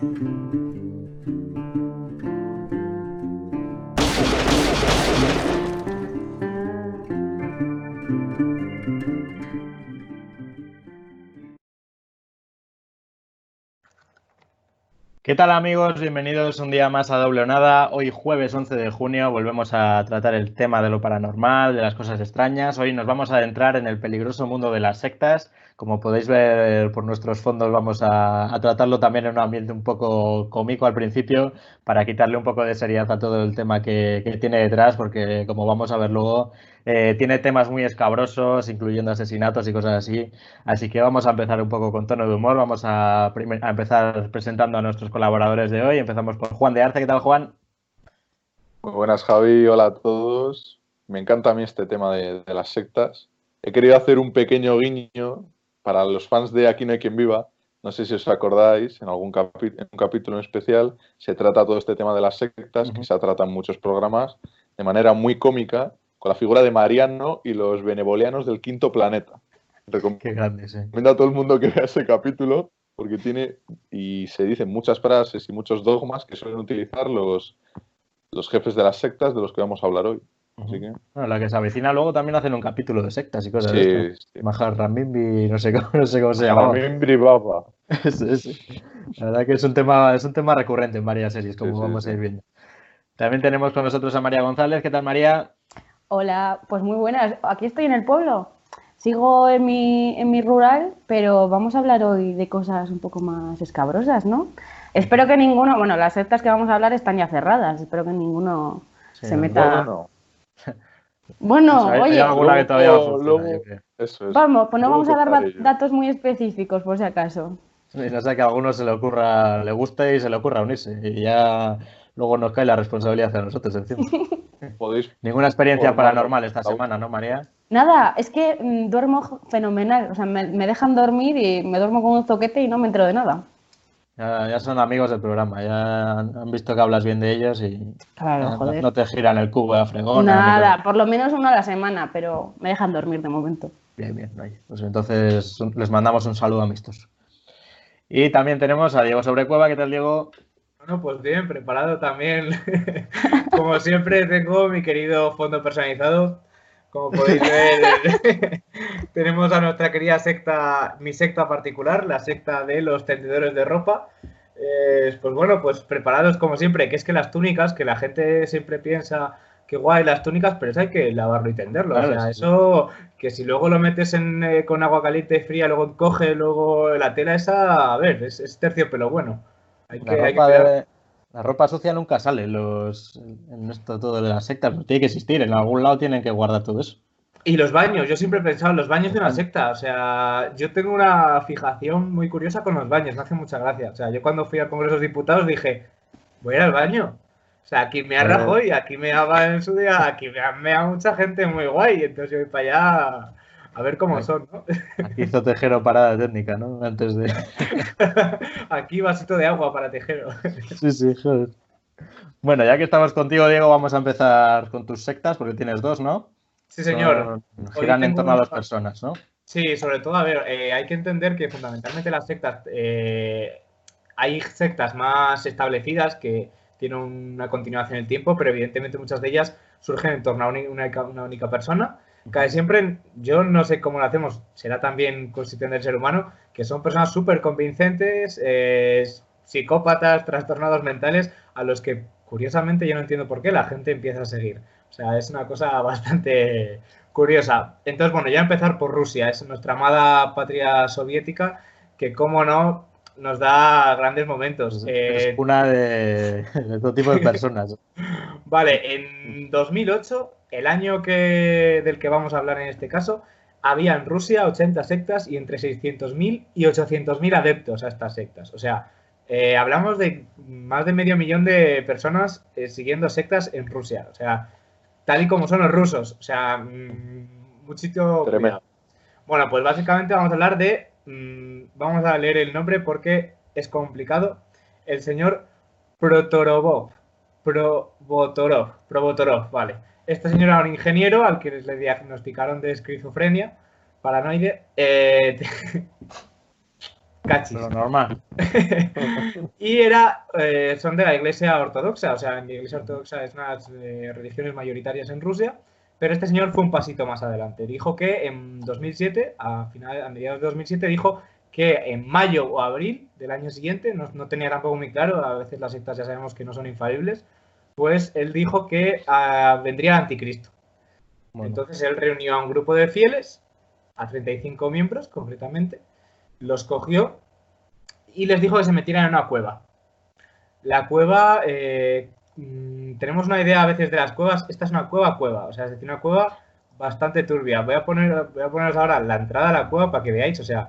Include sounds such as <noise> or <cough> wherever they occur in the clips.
¿Qué tal amigos? Bienvenidos un día más a Doble Nada. Hoy jueves 11 de junio volvemos a tratar el tema de lo paranormal, de las cosas extrañas. Hoy nos vamos a adentrar en el peligroso mundo de las sectas. Como podéis ver por nuestros fondos vamos a, tratarlo también en un ambiente un poco cómico al principio para quitarle un poco de seriedad a todo el tema que, tiene detrás porque como vamos a ver luego eh, tiene temas muy escabrosos, incluyendo asesinatos y cosas así. Así que vamos a empezar un poco con tono de humor. Vamos a, empezar presentando a nuestros colaboradores de hoy. Empezamos por Juan de Arce. ¿Qué tal, Juan? Muy buenas, Javi. Hola a todos. Me encanta a mí este tema de, las sectas. He querido hacer un pequeño guiño para los fans de Aquí no hay quien viva. No sé si os acordáis, en algún en un capítulo en especial se trata todo este tema de las sectas, que se trata en muchos programas, de manera muy cómica con la figura de Mariano y los benevolianos del quinto planeta. Qué grande, sí. Recomiendo a todo el mundo que vea ese capítulo porque tiene y se dicen muchas frases y muchos dogmas que suelen utilizar los, los jefes de las sectas de los que vamos a hablar hoy. Así que... bueno, la que se avecina luego también hacen un capítulo de sectas y cosas sí, de esto. Sí. Mahar Ramimbi, no sé cómo, no sé cómo se llama. Baba. <laughs> La verdad que es un tema, es un tema recurrente en varias series, como vamos a ir viendo. También tenemos con nosotros a María González. ¿Qué tal, María? Hola, pues muy buenas. Aquí estoy en el pueblo. Sigo en mi, en mi rural, pero vamos a hablar hoy de cosas un poco más escabrosas, ¿no? Espero que ninguno, bueno, las sectas que vamos a hablar están ya cerradas, espero que ninguno se meta. Bueno, bueno oye. eso Vamos, pues no vamos a dar datos muy específicos, por si acaso. no sé que a alguno se le ocurra, le guste y se le ocurra unirse. Y ya luego nos cae la responsabilidad a nosotros encima. <laughs> Ninguna experiencia paranormal esta semana, ¿no, María? Nada, es que mm, duermo fenomenal. O sea, me, dejan dormir y me duermo con un zoquete y no me entero de nada. Ya, son amigos del programa, ya han visto que hablas bien de ellos y claro, no, te giran el cubo de fregón. Nada, por lo menos uno a la semana, pero me dejan dormir de momento. Bien, bien, pues entonces les mandamos un saludo amistoso. Y también tenemos a Diego Sobrecueva, ¿qué tal Diego? Bueno, pues bien, preparado también. <laughs> Como siempre, tengo mi querido fondo personalizado. Como podéis ver, <laughs> tenemos a nuestra querida secta, mi secta particular, la secta de los tendedores de ropa. pues bueno, pues preparados como siempre, que es que las túnicas, que la gente siempre piensa que guay las túnicas, pero eso hay que lavarlo y tenderlo. o sea, eso que si luego lo metes en, eh, con agua caliente y fría, luego coge, luego la tela esa, a ver, es, es terciopelo bueno la, ropa sucia nunca sale los, en esto todo de las sectas, pues tiene que existir, en algún lado tienen que guardar todo eso. Y los baños, yo siempre he pensado, los baños de una secta, o sea, yo tengo una fijación muy curiosa con los baños, me hace mucha gracia. O sea, yo cuando fui al Congreso de Diputados dije, voy a ir al baño. O sea, aquí me arrajo y aquí me ha en su día, aquí me ha mucha gente muy guay, entonces yo voy para allá a ver cómo son, ¿no? Aquí hizo Tejero parada técnica, ¿no? Antes de. <laughs> Aquí vasito de agua para Tejero. Sí, sí, joder. Bueno, ya que estamos contigo, Diego, vamos a empezar con tus sectas, porque tienes dos, ¿no? Sí, señor. giran en torno a dos personas, ¿no? Sí, sobre todo, a ver, eh, hay que entender que fundamentalmente las sectas, eh, hay sectas más establecidas que tienen una continuación en el tiempo, pero evidentemente muchas de ellas surgen en torno a una única persona Casi siempre, yo no sé cómo lo hacemos, será también constitución del ser humano, que son personas súper convincentes, eh, psicópatas, trastornados mentales, a los que curiosamente yo no entiendo por qué la gente empieza a seguir. O sea, es una cosa <laughs> bastante curiosa. Entonces, bueno, ya empezar por Rusia, es nuestra amada patria soviética, que como no, nos da grandes momentos. Es eh, una de, de todo tipo de <laughs> personas. vale, en 2008 el año que, del que vamos a hablar en este caso, había en Rusia 80 sectas y entre 600.000 y 800.000 adeptos a estas sectas. O sea, eh, hablamos de más de medio millón de personas eh, siguiendo sectas en Rusia. O sea, tal y como son los rusos. O sea, mm, muchito... Bueno, pues básicamente vamos a hablar de... Mm, vamos a leer el nombre porque es complicado. El señor Protorobov. Probotorov. Probotorov, vale. Este señor era un ingeniero al que le diagnosticaron de esquizofrenia paranoide. Eh, <laughs> Cachis. Lo normal. <laughs> y era, eh, son de la Iglesia Ortodoxa, o sea, la Iglesia Ortodoxa es una de las eh, religiones mayoritarias en Rusia, pero este señor fue un pasito más adelante. Dijo que en 2007, a, final, a mediados de 2007, dijo que en mayo o abril del año siguiente, no, no tenía tampoco muy claro, a veces las sectas ya sabemos que no son infalibles, pues él dijo que ah, vendría el anticristo. Bueno, Entonces él reunió a un grupo de fieles, a 35 miembros concretamente, los cogió y les dijo que se metieran en una cueva. La cueva, eh, mm, tenemos una idea a veces de las cuevas, esta es una cueva cueva, o sea, es decir, una cueva bastante turbia. Voy a poner, voy a poneros ahora la entrada a la cueva para que veáis, o sea,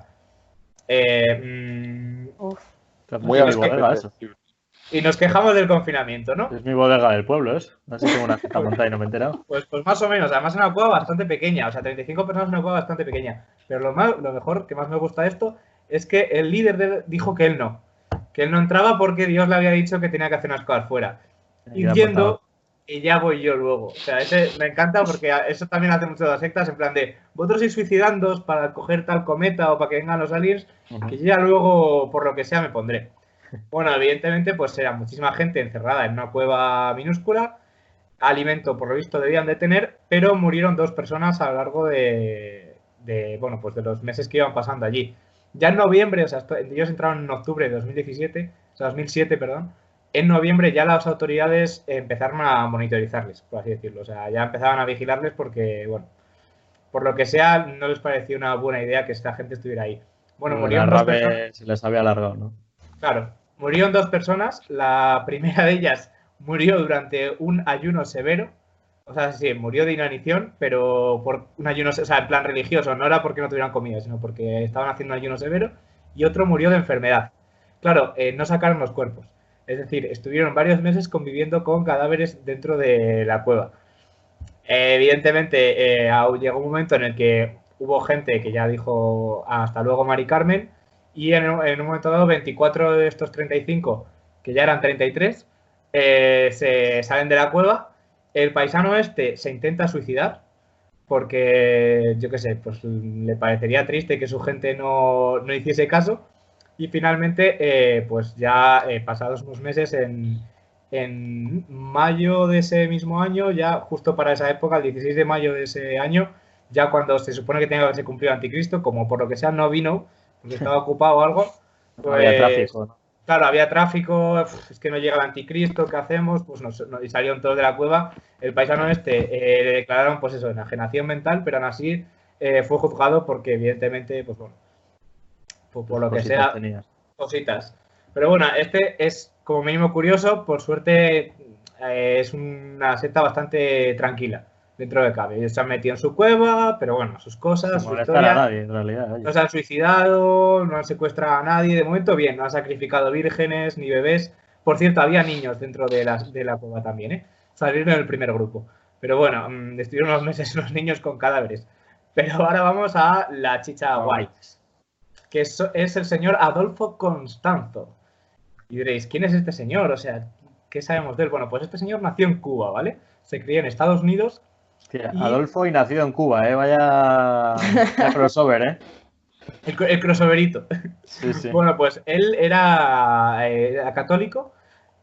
eh, mm, Uf. Muy es que- eso. Y nos quejamos del confinamiento, ¿no? Es mi bodega del pueblo, ¿es? No sé si tengo una cita <laughs> montada y no me he enterado. Pues, pues más o menos, además es una cueva bastante pequeña, o sea, 35 personas es una cueva bastante pequeña. Pero lo, más, lo mejor que más me gusta esto es que el líder de- dijo que él no, que él no entraba porque Dios le había dicho que tenía que hacer unas cosas fuera. Y Y yendo, apuntado. y ya voy yo luego. O sea, ese me encanta porque eso también hace mucho de las sectas, en plan de, vosotros ir suicidándoos para coger tal cometa o para que vengan los aliens, Ujú. que yo ya luego, por lo que sea, me pondré. Bueno, evidentemente, pues era muchísima gente encerrada en una cueva minúscula. Alimento, por lo visto, debían de tener, pero murieron dos personas a lo largo de, de, bueno, pues de los meses que iban pasando allí. Ya en noviembre, o sea, ellos entraron en octubre de 2017, o sea, 2007, perdón. En noviembre ya las autoridades empezaron a monitorizarles, por así decirlo. O sea, ya empezaban a vigilarles porque, bueno, por lo que sea, no les pareció una buena idea que esta gente estuviera ahí. Bueno, murieron dos personas. se les había alargado, ¿no? Claro, murieron dos personas. La <laughs> primera de ellas murió durante un ayuno severo. O sea, sí, murió de inanición, pero por un ayuno, o sea, en plan religioso. No era porque no tuvieran comida, sino porque estaban haciendo un ayuno severo. Y otro murió de enfermedad. Claro, eh, no sacaron los cuerpos. Es decir, estuvieron varios meses conviviendo con cadáveres dentro de la cueva. Evidentemente, eh, llegó un momento en el que hubo gente que ya dijo hasta luego, Mari Carmen, y en, en un momento dado, 24 de estos 35, que ya eran 33, eh, se salen de la cueva. El paisano este se intenta suicidar porque, yo qué sé, pues le parecería triste que su gente no, no hiciese caso. Y finalmente, eh, pues ya eh, pasados unos meses, en, en mayo de ese mismo año, ya justo para esa época, el 16 de mayo de ese año, ya cuando se supone que tenía que haberse cumplido Anticristo, como por lo que sea no vino, porque estaba ocupado o algo, <laughs> había pues, tráfico, ¿no? Claro, había tráfico, es que no llega el anticristo, ¿qué hacemos? Pues nos, nos- y salieron todos de la cueva. El paisano este eh, le declararon, pues eso, enajenación mental, pero aún así eh, fue juzgado porque, evidentemente, pues bueno, por, por lo que sea, tenías. cositas. Pero bueno, este es como mínimo curioso, por suerte eh, es una secta bastante tranquila dentro de cabe. Se han metido en su cueva, pero bueno, sus cosas, su molestar a historia. nadie, en realidad. No se han suicidado, no han secuestrado a nadie, de momento bien, no han sacrificado vírgenes ni bebés. Por cierto, había niños dentro de la, de la cueva también, ¿eh? Salieron en el primer grupo. Pero bueno, mm, estuvieron unos meses <laughs> los niños con cadáveres. Pero ahora vamos a la chicha guay, que es, es el señor Adolfo Constanzo. Y diréis, ¿quién es este señor? O sea, ¿qué sabemos de él? Bueno, pues este señor nació en Cuba, ¿vale? Se crió en Estados Unidos Hostia, y- Adolfo y nacido en Cuba, ¿eh? Vaya, vaya <laughs> crossover, ¿eh? el, el crossoverito. Sí, sí. <laughs> Bueno, pues él era, eh, era católico,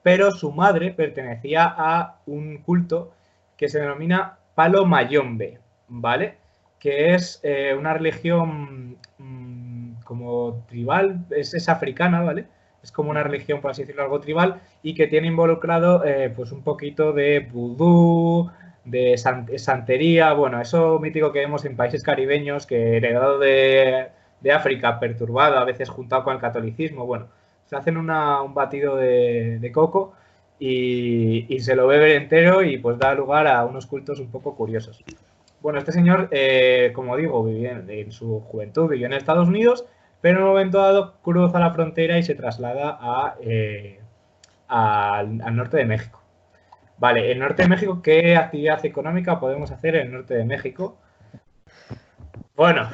pero su madre pertenecía a un culto que se denomina Palo Mayombe, ¿vale? Que es eh, una religión mm, como tribal, es, es africana, ¿vale? Es como una religión, por así decirlo, algo tribal y que tiene involucrado eh, pues un poquito de vudú, de san- santería, bueno, eso mítico que vemos en países caribeños que heredado de, de África, perturbado, a veces juntado con el catolicismo, bueno, se hacen una- un batido de, coco y, y se lo beben entero y pues da lugar a unos cultos un poco curiosos. Bueno, este señor, eh, como digo, vivía en, su juventud, vivió en Estados Unidos, pero en un momento dado cruza la frontera y se traslada a, eh, al norte de México. Vale, el norte de México, ¿qué actividad económica podemos hacer en el norte de México? Bueno,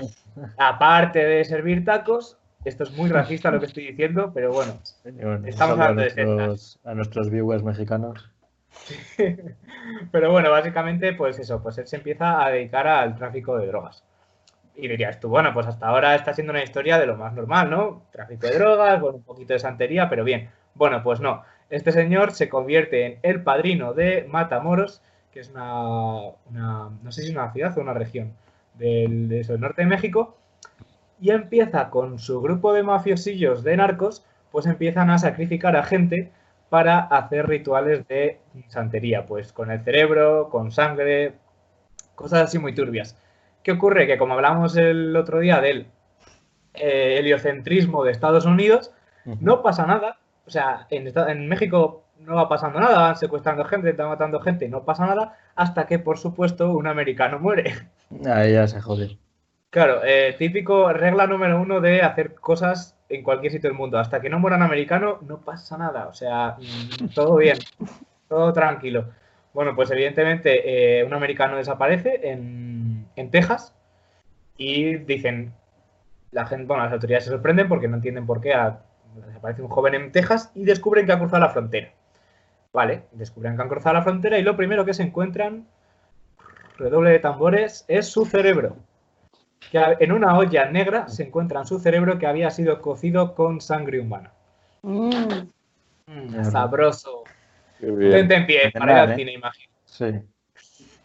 aparte de servir tacos, esto es muy racista lo que estoy diciendo, pero bueno, bueno, Estamos hablando de nuestros, a nuestros viewers mexicanos. <laughs> Pero bueno, básicamente, pues eso, pues él se empieza a dedicar al tráfico de drogas. Y dirías tú, bueno, pues hasta ahora está siendo una historia de lo más normal, ¿no? Tráfico de drogas, con un poquito de santería, pero bien. Bueno, pues no. Este señor se convierte en el padrino de Matamoros, que es una, una no sé si es una ciudad o una región del, del norte de México, y empieza con su grupo de mafiosillos de narcos, pues empiezan a sacrificar a gente para hacer rituales de santería, pues con el cerebro, con sangre, cosas así muy turbias. ¿Qué ocurre? Que como hablamos el otro día del eh, heliocentrismo de Estados Unidos, no pasa nada. O sea, en, en, México no va pasando nada, van secuestrando gente, están matando gente, no pasa nada, hasta que, por supuesto, un americano muere. Ahí ya se jode. Claro, eh, típico regla número uno de hacer cosas en cualquier sitio del mundo. Hasta que no muera un americano, no pasa nada. O sea, mm, todo bien, todo tranquilo. Bueno, pues evidentemente eh, un americano desaparece en, en, Texas y dicen, la gente, bueno, las autoridades se sorprenden porque no entienden por qué desaparece un joven en Texas y descubren que ha cruzado la frontera. Vale, descubren que han cruzado la frontera y lo primero que se encuentran, redoble de tambores, es su cerebro. Que en una olla negra se encuentra su cerebro que había sido cocido con sangre humana. Mm. Mm, sabroso. Vente en pie para ir al ¿eh? cine, imagino. Sí.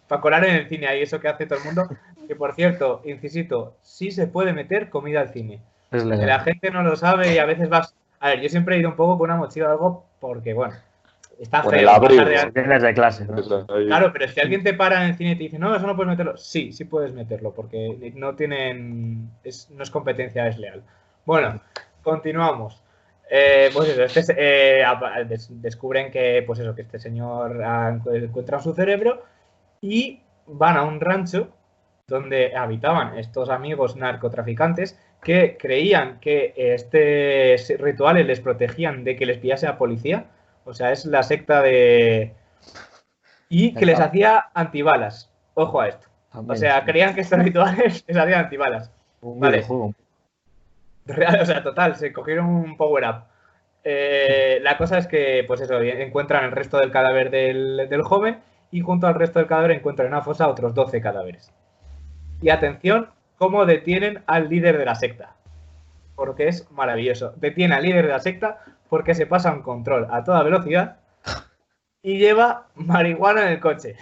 Para colar en el cine, ahí eso que hace todo el mundo. Que por cierto, incisito, sí se puede meter comida al cine. Es legal. La gente no lo sabe y a veces vas. A ver, yo siempre he ido un poco con una mochila o algo porque, bueno, está Con feo. el abrigo. de- Tienes de clase, ¿no? Claro, pero si alguien te para en el cine y te dice, no, eso no puedes meterlo, sí, sí puedes meterlo, porque no tienen, es, no es competencia desleal. Bueno, continuamos. Eh, pues eso, este, se- eh, descubren que, pues eso, que este señor ha encuentra su cerebro y van a un rancho donde habitaban estos amigos narcotraficantes que creían que este rituales les protegían de que les pillase la policía. O sea, es la secta de, y que les hacía antibalas. Ojo a esto. O sea, creían que estos rituales <laughs> les hacían antibalas. un vale. videojuego. Real, o sea, total, se cogieron un power up. Eh, la cosa es que, pues eso, encuentran el resto del cadáver del, del joven y junto al resto del cadáver encuentran en una fosa otros 12 cadáveres. Y atención, cómo detienen al líder de la secta. Porque es maravilloso. Detiene al líder de la secta porque se pasa un control a toda velocidad y lleva marihuana en el coche.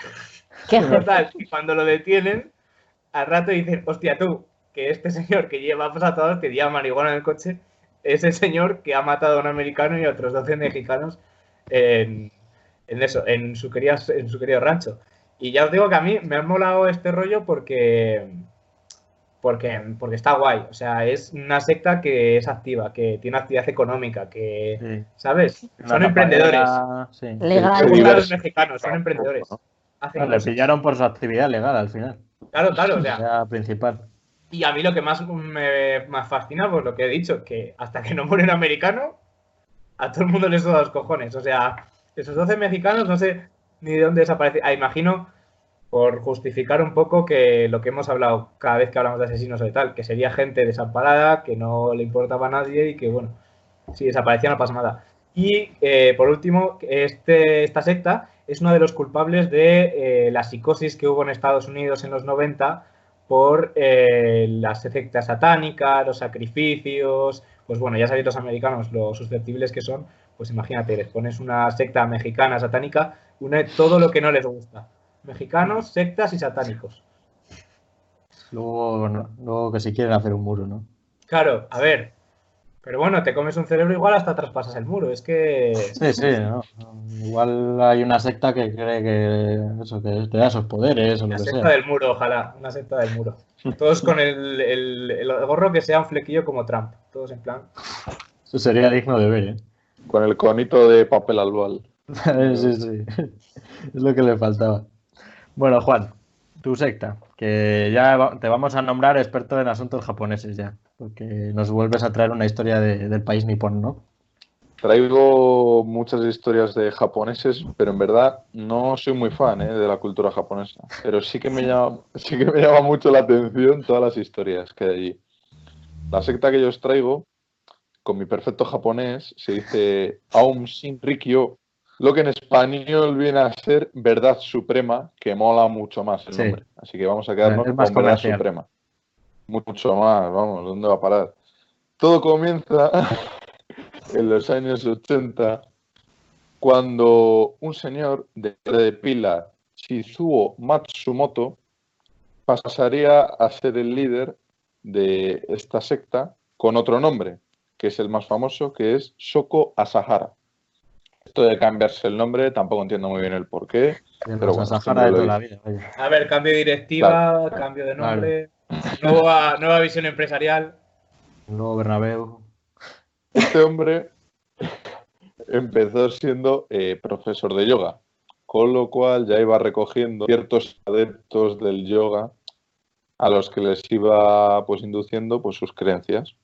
Qué Total, y cuando lo detienen, al rato dicen, hostia, tú, que este señor que lleva pues, a todos, que lleva marihuana en el coche, es el señor que ha matado a un americano y a otros 12 mexicanos en, en eso, en su, querida- en su querido rancho. Y ya os digo que a mí me ha molado este rollo porque, porque, porque está guay. O sea, es una secta que es activa, que tiene actividad económica, que, Sí. ¿sabes? Una Son emprendedores. Sí. Legal. Gustan los mexicanos, son emprendedores. Hacen No, le pillaron por su actividad legal al final. Claro, claro, o sea, Ya principal. Y a mí lo que más me, me fascina, pues lo que he dicho, que hasta que no muere un americano, a todo el mundo le suda los cojones. O sea, esos 12 mexicanos no sé ni de dónde desaparecen. Ah, imagino, por justificar un poco que lo que hemos hablado cada vez que hablamos de asesinos o tal, que sería gente desamparada, que no le importaba a nadie y que, bueno, si desaparecía no pasa nada. Y eh, por último, este, esta secta es uno de los culpables de eh, la psicosis que hubo en Estados Unidos en los 90 por eh, las sectas satánicas, los sacrificios, pues bueno, ya sabéis los americanos lo susceptibles que son, pues imagínate, les pones una secta mexicana satánica, une todo lo que no les gusta. Mexicanos, sectas y satánicos. Luego, no- luego que si quieren hacer un muro, ¿no? Claro, a ver, pero bueno, te comes un cerebro igual hasta traspasas el muro, es que... Sí, sí, ¿no? Igual hay una secta que cree que eso, que te da esos poderes o lo Una que secta sea. del muro, ojalá, una secta del muro. Todos con el, el- el gorro que sea un flequillo como Trump, todos en plan... Eso sería digno de ver, ¿eh? Con el conito de papel albal. <laughs> Sí, sí. Es lo que le faltaba. Bueno, Juan, tu secta, que ya te vamos a nombrar experto en asuntos japoneses ya, porque nos vuelves a traer una historia de- del país nipón, ¿no? Traigo muchas historias de japoneses, pero en verdad no soy muy fan ¿eh? de la cultura japonesa. Pero sí que, me <laughs> llama, sí que me llama mucho la atención todas las historias que hay allí. La secta que yo os traigo, con mi perfecto japonés, se dice Aum Shinrikyo, lo que en español viene a ser Verdad Suprema, que mola mucho más el Sí. nombre. Así que vamos a quedarnos con Verdad comercial. Suprema. mucho más, vamos, ¿dónde va a parar? Todo comienza <laughs> en los años 80 cuando un señor de, de pila, Shizuo Matsumoto, pasaría a ser el líder de esta secta con otro nombre, que es el más famoso, que es Shoko Asahara. Esto de cambiarse el nombre tampoco entiendo muy bien el porqué. Pero bueno, de la vida. vaya. A ver, cambio de directiva, cambio de nombre, nueva, nueva visión empresarial. Luego Bernabéu. Este hombre empezó siendo eh, profesor de yoga, con lo cual ya iba recogiendo ciertos adeptos del yoga a los que les iba pues induciendo pues sus creencias.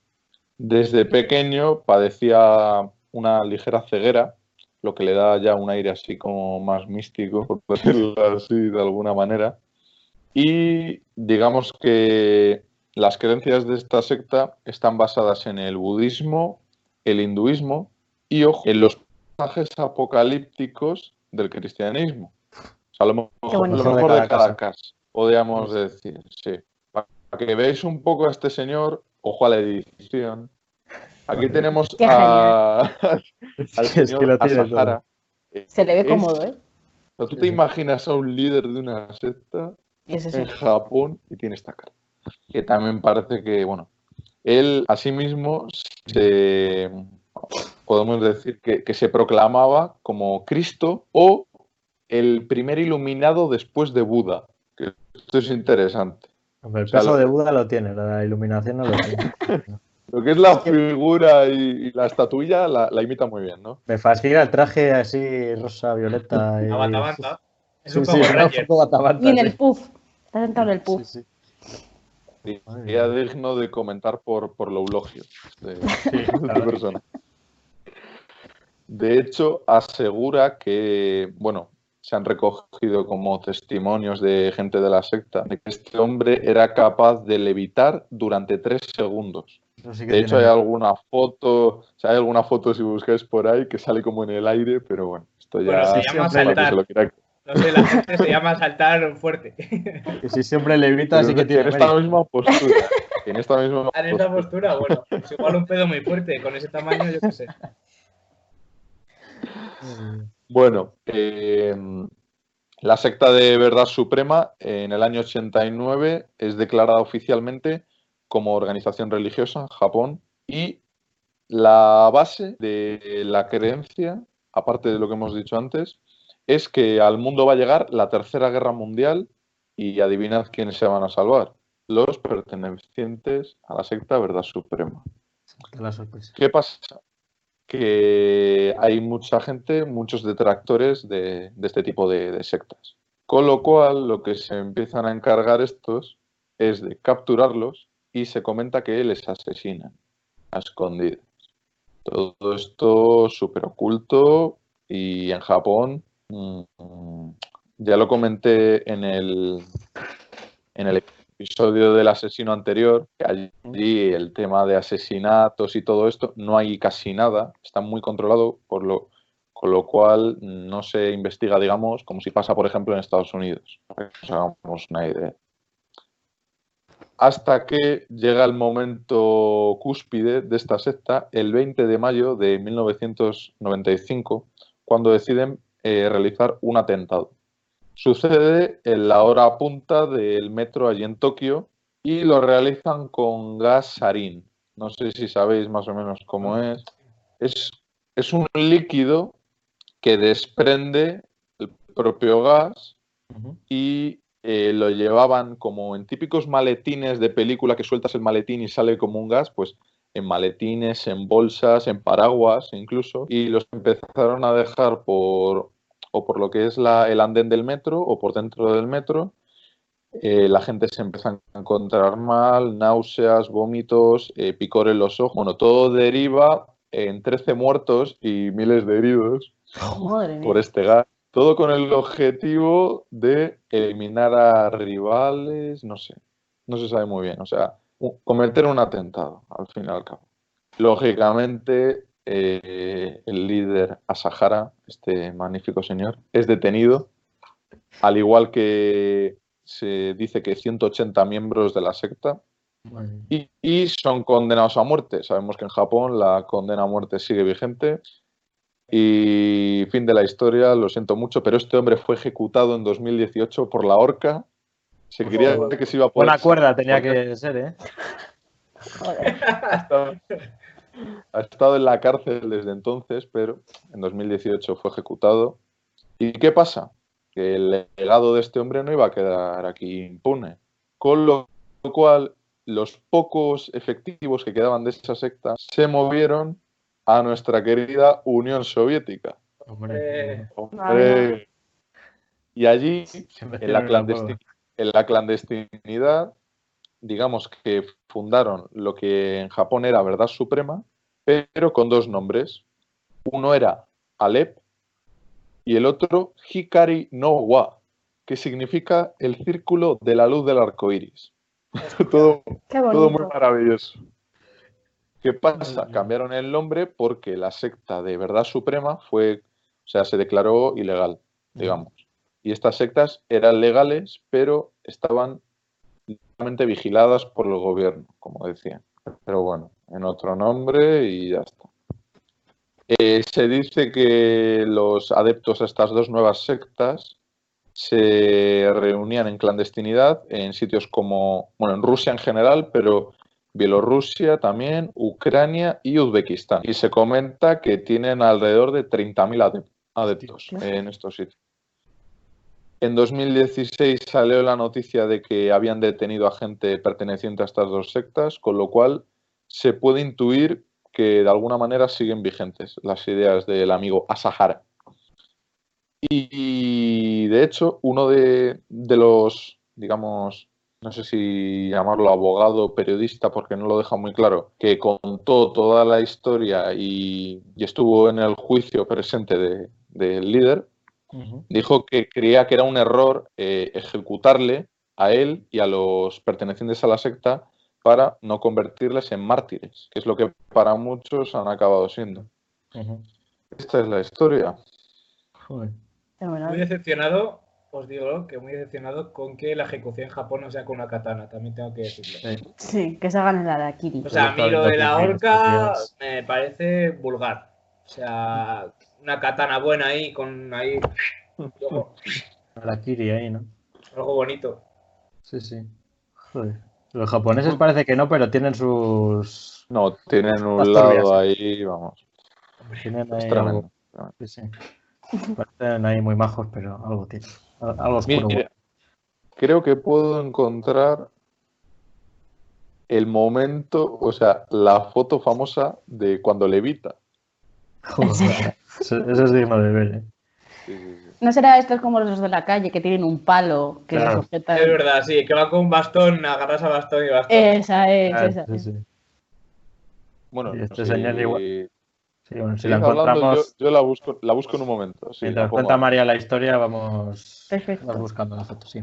Desde pequeño padecía una ligera ceguera, lo que le da ya un aire así como más místico, por decirlo <laughs> así de alguna manera. Y digamos que las creencias de esta secta están basadas en el budismo, el hinduismo y ojo, en los pasajes apocalípticos del cristianismo. O sea, lo mejor, lo mejor De cada casa, podríamos decir, sí. Para que veáis un poco a este señor, ojo a la edición. Aquí tenemos Qué a, <laughs> al Es que señor lo tiene Asahara. Se le ve Es- cómodo, ¿eh? O sea, ¿Tú Sí, te imaginas a un líder de una secta es en. Japón y tiene esta cara. Que también parece que, bueno, él asimismo se, podemos decir que, que se proclamaba como Cristo o el primer iluminado después de Buda. Que esto es interesante. Hombre, el O sea, peso lo- de Buda lo tiene, la iluminación no lo tiene. <laughs> Lo que es la figura y, y la estatuilla la, la imita muy bien, ¿no? Me fascina el traje así rosa, violeta. <laughs> Y... La bata bata. Es Sí, sí, un poco batabanta, Y en sí. el puff. Está sentado en el puff. Sí, Y Madre Sería digno de comentar por, por lo eulogio <laughs> de, sí. de Sí, claro. persona. De hecho, asegura que, bueno, se han recogido como testimonios de gente de la secta, de que este hombre era capaz de levitar durante tres segundos. Eso sí que De hecho, hay alguna foto, o sea, hay alguna foto si buscáis por ahí que sale como en el aire, pero bueno, esto ya Bueno, se llama que se saltar. lo quiera- No sé, la gente se llama saltar fuerte. que si siempre levita, sí Pero que tiene en esta misma postura. En esta misma En esta postura. bueno, es igual un pedo muy fuerte, con ese tamaño, yo qué sé. Bueno, eh, la secta de Verdad Suprema en el año 89 es declarada oficialmente como organización religiosa en Japón y la base de la creencia, aparte de lo que hemos dicho antes, es que al mundo va a llegar la tercera guerra mundial y adivinad quiénes se van a salvar. Los pertenecientes a la secta Verdad Suprema. Qué la sorpresa. ¿Qué pasa? Que hay mucha gente, muchos detractores de, de este tipo de, de sectas. Con lo cual, lo que se empiezan a encargar estos es de capturarlos y se comenta que les asesinan a escondidas. Todo esto súper oculto y en Japón, mm, ya lo comenté en el, en el episodio del asesino anterior, que allí el tema de asesinatos y todo esto no hay casi nada, está muy controlado, por lo, con lo cual no se investiga, digamos, como si pasa, por ejemplo, en Estados Unidos, para que nos hagamos una idea. Hasta que llega el momento cúspide de esta secta, el 20 de mayo de 1995, cuando deciden eh, realizar un atentado. Sucede en la hora punta del metro allí en Tokio y lo realizan con gas sarín. No sé si sabéis más o menos cómo es. Es, es un líquido que desprende el propio gas y eh, lo llevaban como en típicos maletines de película que sueltas el maletín y sale como un gas, pues en maletines, en bolsas, en paraguas incluso, y los empezaron a dejar por o por lo que es la, el andén del metro o por dentro del metro. Eh, la gente se empieza a encontrar mal, náuseas, vómitos, eh, picor en los ojos. Bueno, todo deriva en 13 muertos y miles de heridos Madre por este gas. Todo con el objetivo de eliminar a rivales, no sé, no se sabe muy bien. O sea, cometer un atentado, al fin y al cabo. Lógicamente, eh, el líder Asahara, este magnífico señor, es detenido, al igual que se dice que 180 miembros de la secta, y, y, son condenados a muerte. Sabemos que en Japón la condena a muerte sigue vigente. Y fin de la historia, lo siento mucho, pero este hombre fue ejecutado en 2018 por la horca. Se quería que se iba a poder. Buena cuerda tenía que ser, ¿eh? ha, estado, ha estado en la cárcel desde entonces, pero en 2018 fue ejecutado. ¿Y qué pasa? Que el legado de este hombre no iba a quedar aquí impune. Con lo cual, los pocos efectivos que quedaban de esa secta se movieron a nuestra querida Unión Soviética. Hombre, Y allí, en la, clandestinidad, digamos que fundaron lo que en Japón era verdad suprema, pero con dos nombres. Uno era Alep y el otro Hikari no Wa, que significa el círculo de la luz del arco iris. <laughs> todo, todo muy maravilloso. ¿Qué pasa? Cambiaron el nombre porque la secta de Verdad Suprema fue, o sea, se declaró ilegal, digamos. Y estas sectas eran legales, pero estaban vigiladas por el gobierno, como decía. Pero bueno, en otro nombre y ya está. Eh, se dice que los adeptos a estas dos nuevas sectas se reunían en clandestinidad en sitios como, bueno, en Rusia en general, pero Bielorrusia también, Ucrania y Uzbekistán. Y se comenta que tienen alrededor de 30.000 adeptos en estos sitios. En 2016 salió la noticia de que habían detenido a gente perteneciente a estas dos sectas, con lo cual se puede intuir que de alguna manera siguen vigentes las ideas del amigo Asahara. Y de hecho, uno de, de los, digamos, no sé si llamarlo abogado, periodista, porque no lo deja muy claro, que contó toda la historia y, estuvo en el juicio presente del líder, dijo que creía que era un error eh, ejecutarle a él y a los pertenecientes a la secta para no convertirles en mártires, que es lo que para muchos han acabado siendo. Esta es la historia. Muy decepcionado os digo que muy decepcionado con que la ejecución en Japón no sea con una katana, también tengo que decirlo. Sí, que se hagan el Arakiri. O sea, a mí lo de la horca me parece vulgar. O sea, una katana buena ahí, con ahí. Arakiri ahí, ¿no? Algo bonito. Sí, sí. Joder. Los japoneses parece que no, pero tienen sus. No, tienen un lado ahí, vamos. Tienen ahí algo... Sí, sí. Parecen ahí muy majos, pero algo tienen creo que puedo encontrar el momento, o sea, la foto famosa de cuando levita. <laughs> eso, es digno de ver. ¿eh? No será estos como los de la calle que tienen un palo que claro. Es verdad, sí, que va con un bastón, agarras a bastón y bastón. Esa es, esa es. Bueno, este igual. Sí, bueno, si la encontramos. yo, la, busco, la busco en un momento. Mientras cuenta María la historia, vamos, buscando la foto, sí.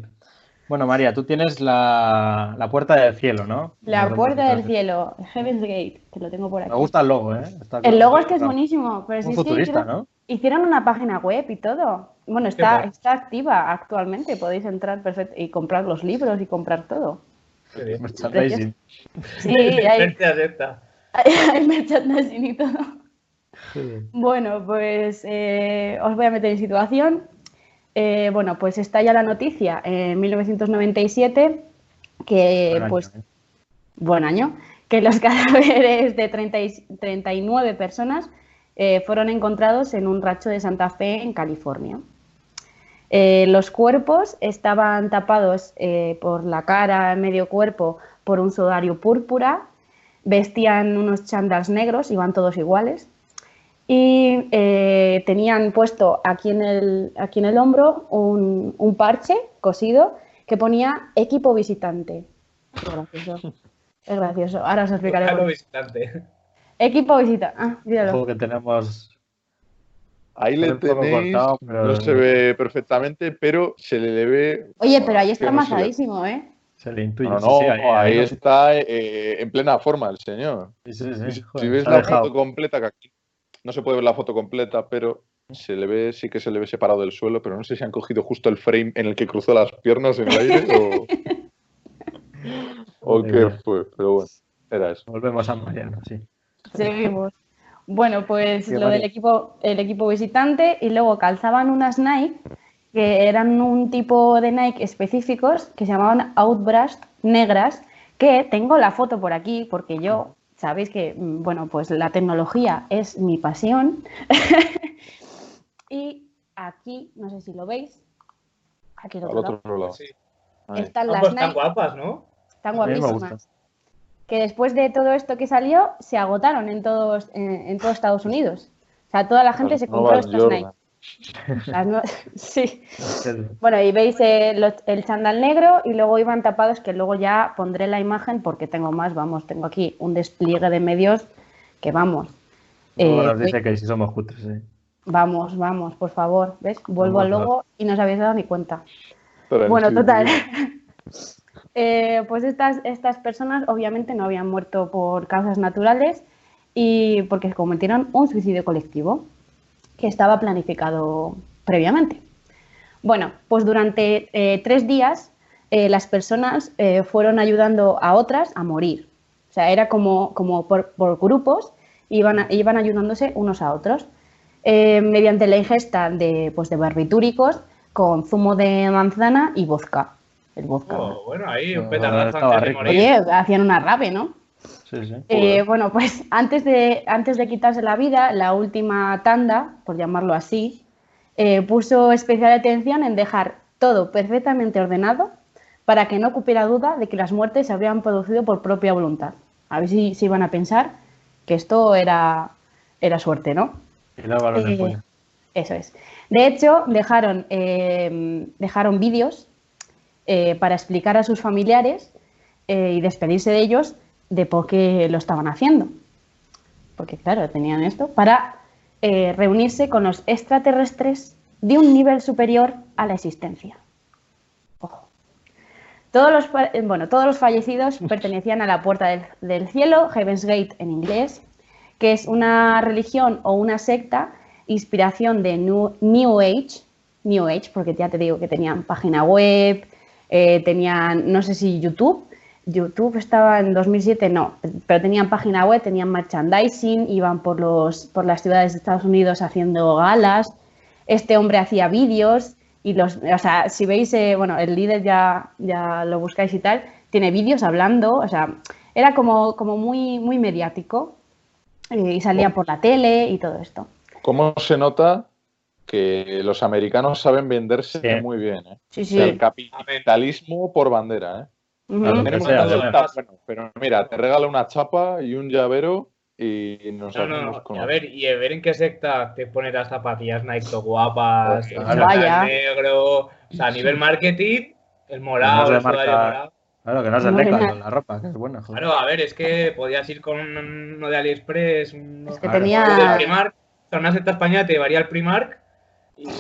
Bueno, María, tú tienes la, puerta del cielo, ¿no? La puerta del cielo, Heaven's Gate, que lo tengo por aquí. Me gusta el logo, ¿eh? el logo es que es buenísimo. Pero es futurista, ¿no? Hicieron una página web y todo. Bueno, está, está activa actualmente. Podéis entrar perfecto y comprar los libros y comprar todo. Merchandising. <laughs> Sí, hay, hay merchandising y todo. Bueno, pues eh, os voy a meter en situación. Eh, bueno, pues está ya la noticia en 1997 que, buen pues, año, ¿eh? buen año, que los <laughs> cadáveres de 39 personas fueron encontrados en un racho de Santa Fe, en California. los cuerpos estaban tapados por la cara, medio cuerpo, por un sudario púrpura, vestían unos chandals negros, iban todos iguales, y eh, tenían puesto aquí en el, aquí en el hombro un, un parche cosido que ponía equipo visitante. Es gracioso. <laughs> Es gracioso. Ahora os explicaré. Equipo visitante. Equipo visitante. Ah, míralo. que tenemos. Ahí le tenéis, no se ve perfectamente, pero se le ve. Oye, pero ahí está amasadísimo, ¿eh? Se le intuye. No, no, ahí, está eh, en plena forma el señor. Sí, sí, sí. si ves la foto completa, que aquí no se puede ver la foto completa, pero se le ve, sí que se le ve separado del suelo, pero no sé si han cogido justo el frame en el que cruzó las piernas en el aire o... <laughs> o qué fue, pero bueno, era eso. Volvemos a Mariano, sí. Seguimos. Bueno, pues lo del equipo, el equipo visitante y luego calzaban unas Nike que eran un tipo de Nike específicos que se llamaban Outburst negras, que tengo la foto por aquí porque yo, sabéis que, mm, bueno, pues la tecnología es mi pasión. <laughs> y aquí, no sé si lo veis, aquí Al otro lado. Sí. Están Ah, las pues están Nike, guapas, ¿no? están guapísimas que después de todo esto que salió, se agotaron en todos, en, en todo Estados Unidos. O sea, toda la gente se compró estos Jordan. Nike. Nue- <laughs> sí. Bueno, y veis eh, lo- el chándal negro y luego iban tapados, que luego ya pondré la imagen porque tengo más, vamos, tengo aquí un despliegue de medios que vamos. Luego Eh, nos dice que si somos cutres, sí. Vamos, vamos, por favor, ¿ves? Vuelvo Vamos, al logo y no os habéis dado ni cuenta. Bueno, total. <laughs> Eh, pues estas, estas personas obviamente no habían muerto por causas naturales y porque cometieron un suicidio colectivo que estaba planificado previamente. Bueno, pues durante eh, tres días eh, las personas eh, fueron ayudando a otras a morir. O sea, era como, como por, por grupos, iban, a- iban ayudándose unos a otros. eh, mediante la ingesta de, pues, de barbitúricos con zumo de manzana y vodka. El vodka. Oh, bueno, ahí un No, petardazo estaba antes de rico. morir. Oye, hacían una rave, ¿no? Sí, sí. Eh, bueno, pues antes de, antes de quitarse la vida, la última tanda, por llamarlo así, eh, puso especial atención en dejar todo perfectamente ordenado para que no cupiera duda de que las muertes se habrían producido por propia voluntad. A ver si, si iban a pensar que esto era, era suerte, ¿no? La balón Eh. Eso es. De hecho, dejaron, dejaron vídeos para explicar a sus familiares y despedirse de ellos de por qué lo estaban haciendo. Porque, claro, tenían esto para eh, reunirse con los extraterrestres de un nivel superior a la existencia. Ojo. Todos los, eh, bueno, todos los fallecidos <laughs> pertenecían a la puerta del, del cielo, Heaven's Gate en inglés, que es una religión o una secta, inspiración de New, New Age, New Age, porque ya te digo que tenían página web, eh, tenían, no sé si YouTube, YouTube estaba en 2007, no, pero tenían página web, tenían merchandising, iban por, los, por las ciudades de Estados Unidos haciendo galas, este hombre hacía vídeos y los, o sea, si veis, eh, bueno, el líder ya, ya lo buscáis y tal, tiene vídeos hablando, o sea, era como, como muy, muy mediático eh, y salía por la tele y todo esto. ¿Cómo se nota que los americanos saben venderse Sí. muy bien? ¿eh? Sí, O sí. sea, el capitalismo por bandera. ¿eh? Sea, está bueno, pero mira, te regala una chapa y un llavero y nos No, no, con Y a ver, y a ver en qué secta te pones las zapatillas Nike guapas, el Claro. Vaya. negro, o sea, a nivel marketing, el morado, el morado. Claro, que no se reca buena. la ropa, que es buena. joder. Claro, a ver, es que podías ir con uno de AliExpress, uno Es que Claro. tenía... de Primark, o sea, una secta española te llevaría al Primark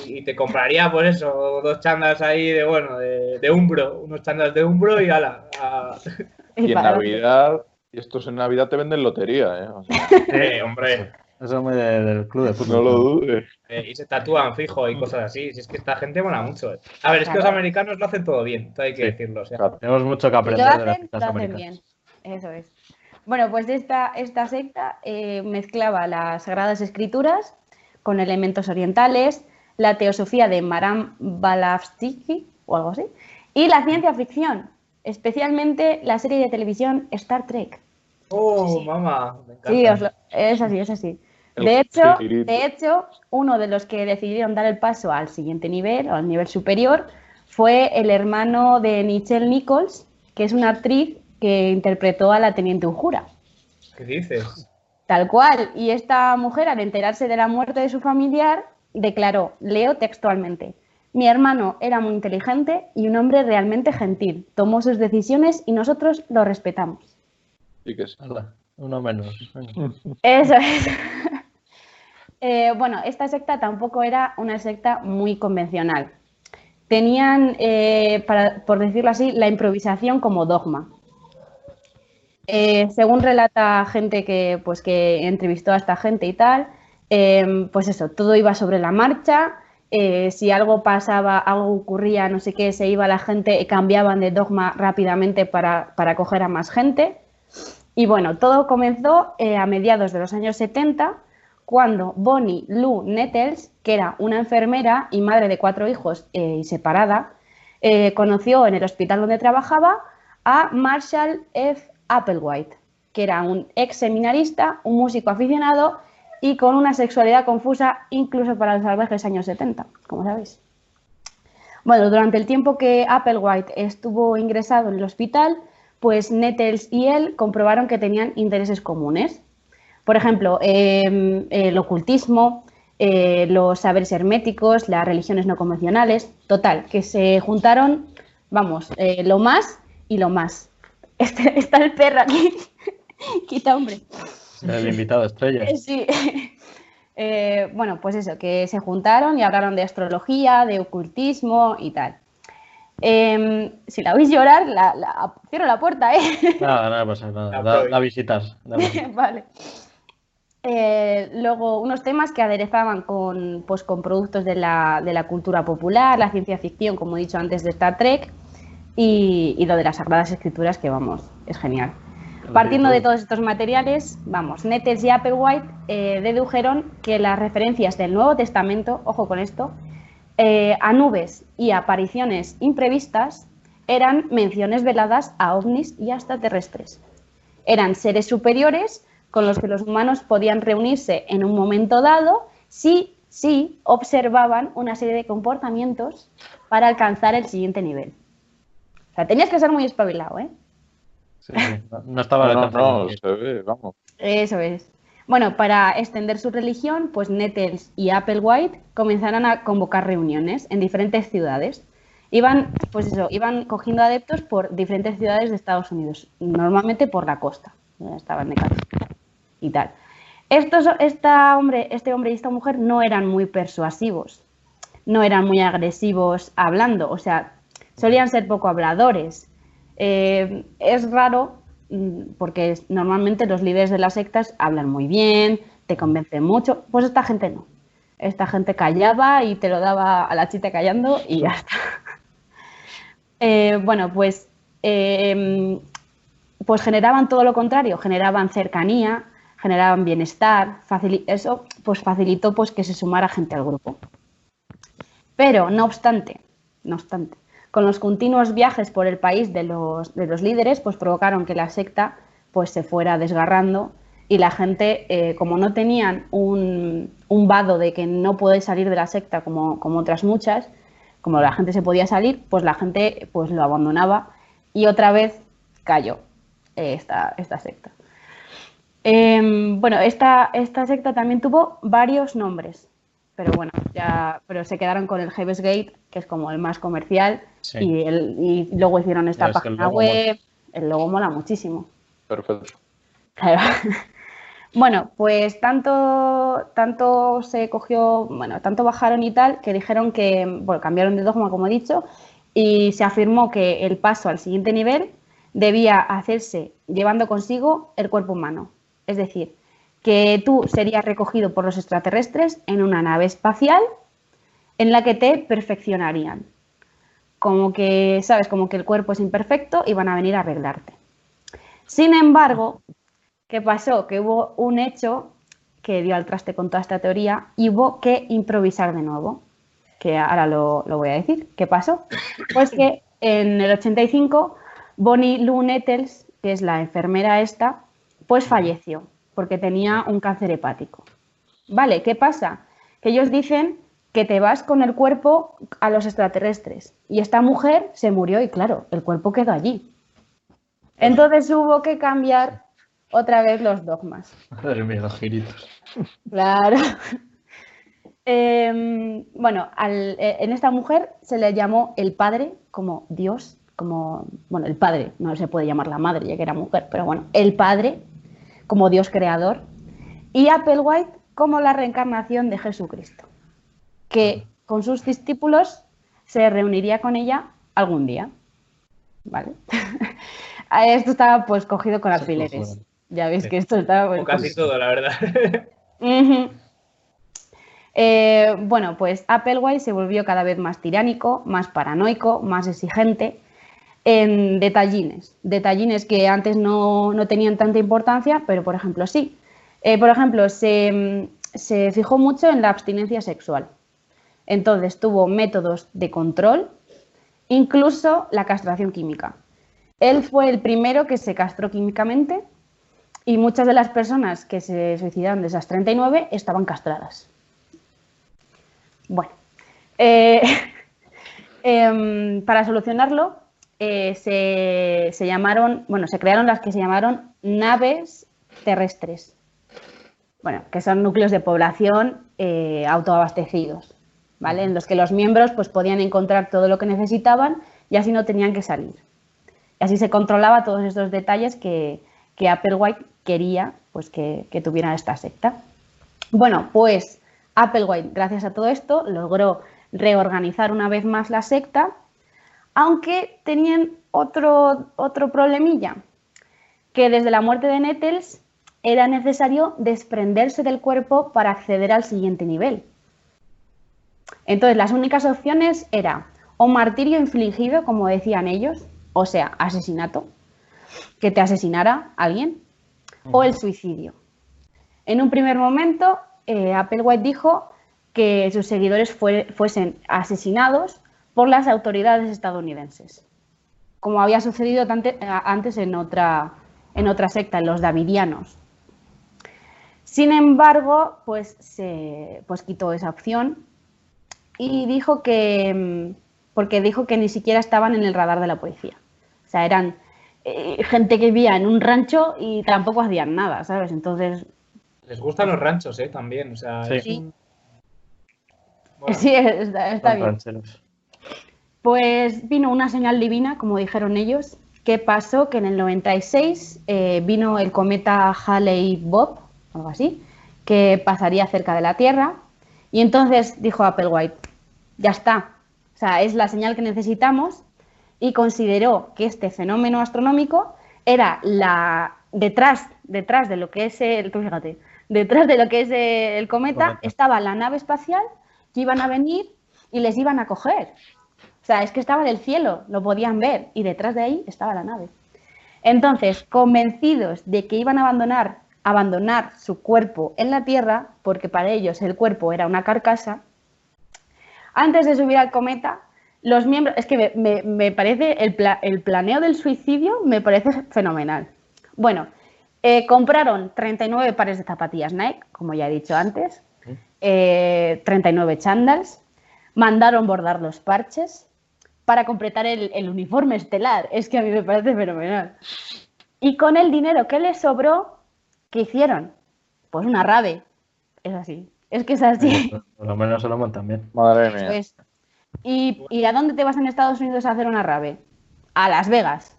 y, y te compraría, por eso, dos chandas ahí de, bueno, de, de Umbro, unos chandas de Umbro y ala. a- <laughs> Y en Navidad, y estos en Navidad te venden lotería, ¿eh? O sea, <laughs> hombre, Eso es muy de- del club de fútbol. no lo dudes. eh, y se tatúan fijo y cosas así. Si es que esta gente mola mucho. eh. A ver, es que Claro. los americanos lo hacen todo bien, todo hay que Sí. decirlo. O sea, Claro. Tenemos mucho que Si aprender de las lo sectas hacen americanas. bien. Eso es. Bueno, pues esta, esta secta eh, mezclaba las sagradas escrituras con elementos orientales, la teosofía de Maram Balavsky o algo así, y la ciencia ficción, especialmente la serie de televisión Star Trek. oh, Sí. mamá. me encanta. Sí, os lo- es así, es así. De hecho, de hecho, uno de los que decidieron dar el paso al siguiente nivel, o al nivel superior, fue el hermano de Nichelle Nichols, que es una actriz que interpretó a la teniente Ujura. ¿Qué dices? Tal cual. Y esta mujer, al enterarse de la muerte de su familiar, declaró, leo textualmente, mi hermano era muy inteligente y un hombre realmente gentil. Tomó sus decisiones y nosotros lo respetamos. Sí que sí. Hala, uno menos. <laughs> Eso es. <laughs> Eh, bueno, esta secta tampoco era una secta muy convencional. Tenían, eh, para- por decirlo así, la improvisación como dogma. Eh, según relata gente que, pues, que entrevistó a esta gente y tal, eh, pues eso, todo iba sobre la marcha eh, si algo pasaba, algo ocurría, no sé qué, se iba la gente, cambiaban de dogma rápidamente para, para coger a más gente. Y bueno, todo comenzó eh, a mediados de los años 70, cuando Bonnie Lou Nettles, que era una enfermera y madre de cuatro hijos eh, y separada, conoció en el hospital donde trabajaba a Marshall F. Applewhite, que era un ex seminarista, un músico aficionado y con una sexualidad confusa incluso para los salvajes años 70, como sabéis. Bueno, durante el tiempo que Applewhite estuvo ingresado en el hospital, pues Nettles y él comprobaron que tenían intereses comunes. Por ejemplo, em, el ocultismo, eh, los saberes herméticos, las religiones no convencionales. Total, que se juntaron, vamos, eh, lo más y lo más. <laughs> Este, está el perro aquí. <laughs> Quita, hombre. El <laughs> invitado estrella. Sí. <laughs> Eh, bueno, pues eso, que se juntaron y hablaron de astrología, de ocultismo y tal. Em, si la veis llorar, la, cierro la puerta, ¿eh? Nada, nada pasa nada. La, <laughs> visitas. vale. Eh, luego, unos temas que aderezaban con, pues, con productos de la, de la, cultura popular, la ciencia ficción, como he dicho antes, de Star Trek, y, y lo de las Sagradas Escrituras, que vamos, es genial. Partiendo de todos estos materiales, vamos, Nettles y Applewhite eh, dedujeron que las referencias del Nuevo Testamento, ojo con esto, eh, a nubes y apariciones imprevistas eran menciones veladas a ovnis y extraterrestres. Eran seres superiores con los que los humanos podían reunirse en un momento dado si, si observaban una serie de comportamientos para alcanzar el siguiente nivel. O sea, tenías que ser muy espabilado, ¿eh? No, estaba no, no, se ve, vamos. Eso es. Bueno, para extender su religión, pues Nettles y Applewhite comenzaron a convocar reuniones en diferentes ciudades. Iban, pues eso, iban cogiendo adeptos por diferentes ciudades de Estados Unidos, normalmente por la costa, estaban de y tal. Estos, esta hombre, este hombre y esta mujer no eran muy persuasivos, no eran muy agresivos hablando, o sea, solían ser poco habladores eh, es raro mm, porque normalmente los líderes de las sectas hablan muy bien, te convencen mucho, pues esta gente no. Esta gente callaba y te lo daba a la chita callando y ya está. <laughs> Eh, bueno, pues, eh, pues generaban todo lo contrario, generaban cercanía, generaban bienestar, eso pues facilitó pues que se sumara gente al grupo. Pero no obstante, no obstante, con los continuos viajes por el país de los, de los líderes, pues provocaron que la secta pues se fuera desgarrando y la gente, eh, como no tenían un, un, vado de que no puede salir de la secta como, como, otras muchas, como la gente se podía salir, pues la gente pues lo abandonaba y otra vez cayó eh, esta, esta, secta. Em, bueno, esta, esta secta también tuvo varios nombres, pero bueno, ya pero se quedaron con el Heaven's Gate, que es como el más comercial, y, el, y, luego hicieron esta página web, el logo mola muchísimo. Perfecto. Bueno, pues tanto, tanto se cogió, bueno, tanto bajaron y tal, que dijeron que, bueno, cambiaron de dogma, como he dicho, y se afirmó que el paso al siguiente nivel debía hacerse llevando consigo el cuerpo humano. Es decir, que tú serías recogido por los extraterrestres en una nave espacial en la que te perfeccionarían. Como que, sabes, como que el cuerpo es imperfecto y van a venir a arreglarte. Sin embargo, ¿qué pasó? Que hubo un hecho que dio al traste con toda esta teoría y hubo que improvisar de nuevo, que ahora lo, voy a decir. ¿Qué pasó? Pues que en el 85 Bonnie Lou Nettles, que es la enfermera esta, pues falleció porque tenía un cáncer hepático. Vale, ¿qué pasa? Que ellos dicen que te vas con el cuerpo a los extraterrestres. Y esta mujer se murió y claro, el cuerpo quedó allí. Entonces hubo que cambiar otra vez los dogmas. Madre mía, los giritos. Claro. Em, bueno, eh, en esta mujer se le llamó el padre como Dios, como, bueno, el padre, no se puede llamar la madre ya que era mujer, pero bueno, el padre como Dios creador, y Applewhite como la reencarnación de Jesucristo, que con sus discípulos se reuniría con ella algún día. ¿Vale? <laughs> esto estaba pues cogido con alfileres. Ya veis que esto estaba... Pues, casi todo, la verdad. <laughs> Eh, bueno, pues Applewhite se volvió cada vez más tiránico, más paranoico, más exigente en detallines. Detallines que antes no, no tenían tanta importancia, pero por ejemplo sí. Eh, por ejemplo, se, se fijó mucho en la abstinencia sexual. Entonces tuvo métodos de control, incluso la castración química. Él fue el primero que se castró químicamente y muchas de las personas que se suicidaron de esas 39 estaban castradas. Bueno, eh, <laughs> em, para solucionarlo eh, se, llamaron, bueno, se crearon las que se llamaron naves terrestres bueno, que son núcleos de población eh, autoabastecidos, ¿vale? En los que los miembros pues, podían encontrar todo lo que necesitaban y así no tenían que salir. Y así se controlaba todos estos detalles que, que Applewhite quería pues, que tuviera esta secta. Bueno, pues Applewhite, gracias a todo esto, logró reorganizar una vez más la secta, aunque tenían otro, otro problemilla, que desde la muerte de Nettles era necesario desprenderse del cuerpo para acceder al siguiente nivel. Entonces, las únicas opciones eran o martirio infligido, como decían ellos, o sea, asesinato, que te asesinara alguien, o el suicidio. En un primer momento, eh, Applewhite dijo que sus seguidores fuesen asesinados por las autoridades estadounidenses, como había sucedido antes en otra, en otra secta, en los davidianos. Sin embargo, pues se pues quitó esa opción y dijo que, mm, porque dijo que ni siquiera estaban en el radar de la policía. O sea, eran eh, gente que vivía en un rancho y tampoco hacían nada, ¿sabes? Entonces... Les gustan los ranchos, ¿eh? También, o sea... Sí. es Sí. un- Bueno, Sí, está, bien. rancheros. Pues vino una señal divina, como dijeron ellos. ¿Qué pasó? Que en el 96 eh, vino el cometa Halley-Bob, algo así, que pasaría cerca de la Tierra. Y entonces dijo Applewhite, ya está. O sea, es la señal que necesitamos. Y consideró que este fenómeno astronómico era la detrás, detrás de lo que es el, fíjate, detrás de lo que es el cometa, Cometa. estaba la nave espacial que iban a venir y les iban a coger. O sea, es que estaba en el cielo, lo podían ver y detrás de ahí estaba la nave. Entonces, convencidos de que iban a abandonar, abandonar su cuerpo en la Tierra, porque para ellos el cuerpo era una carcasa, antes de subir al cometa, los miembros, es que me, me- me parece el, pla- el planeo del suicidio, me parece fenomenal. Bueno, eh, compraron 39 pares de zapatillas Nike, como ya he dicho antes, eh, 39 chandals, mandaron bordar los parches para completar el, el uniforme estelar. Es que a mí me parece fenomenal. Y con el dinero que les sobró, ¿qué hicieron? Pues una rave. Es así. Es que es así. Por lo menos se lo montan bien. Madre mía. Pues, ¿y, ¿Y a dónde te vas en Estados Unidos a hacer una rave? A Las Vegas.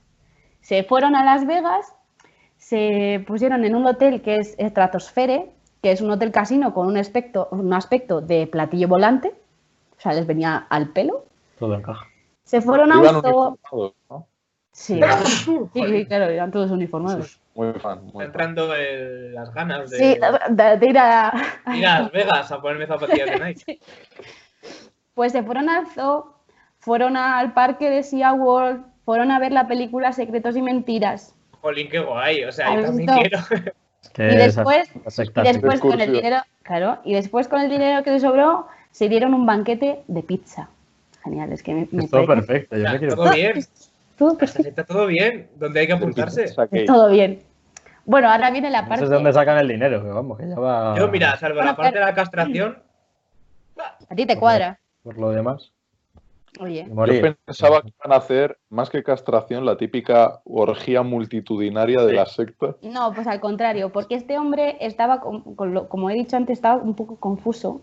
Se fueron a Las Vegas, se pusieron en un hotel que es Stratosfere, que es un hotel casino con un aspecto, un aspecto de platillo volante. O sea, les venía al pelo. Todo encaja. Se fueron a Iban un zoo-. Sí, <laughs> sí, sí, claro, eran todos uniformados. Muy fan. Muy fan. entrando el- las ganas de, Sí, de, de ir a, <laughs> ir a Las Vegas a ponerme zapatillas de Nike. <laughs> Pues se fueron al zoo, fueron al parque de SeaWorld, fueron a ver la película Secretos y Mentiras. Jolín, qué guay. O sea, yo ¿Has también quiero. Y después- Y después con el dinero, claro, y después con el dinero que les sobró, se dieron un banquete de pizza. Genial, es que me, me todo parece- perfecto. Yo me quiero. todo bien. <laughs> todo perfecto, está todo bien. ¿Dónde hay que apuntarse? Todo bien. Bueno, ahora viene la No parte. sé de dónde sacan el dinero, que vamos, que ya va. Yo, mira, salvo Bueno, la parte de pero- la castración, A ti te cuadra. Por lo demás. Oye, Yo pensaba que iban a hacer, más que castración, la típica orgía multitudinaria de Sí. las sectas. no, pues al contrario, porque este hombre estaba, con- con lo- como he dicho antes, estaba un poco confuso.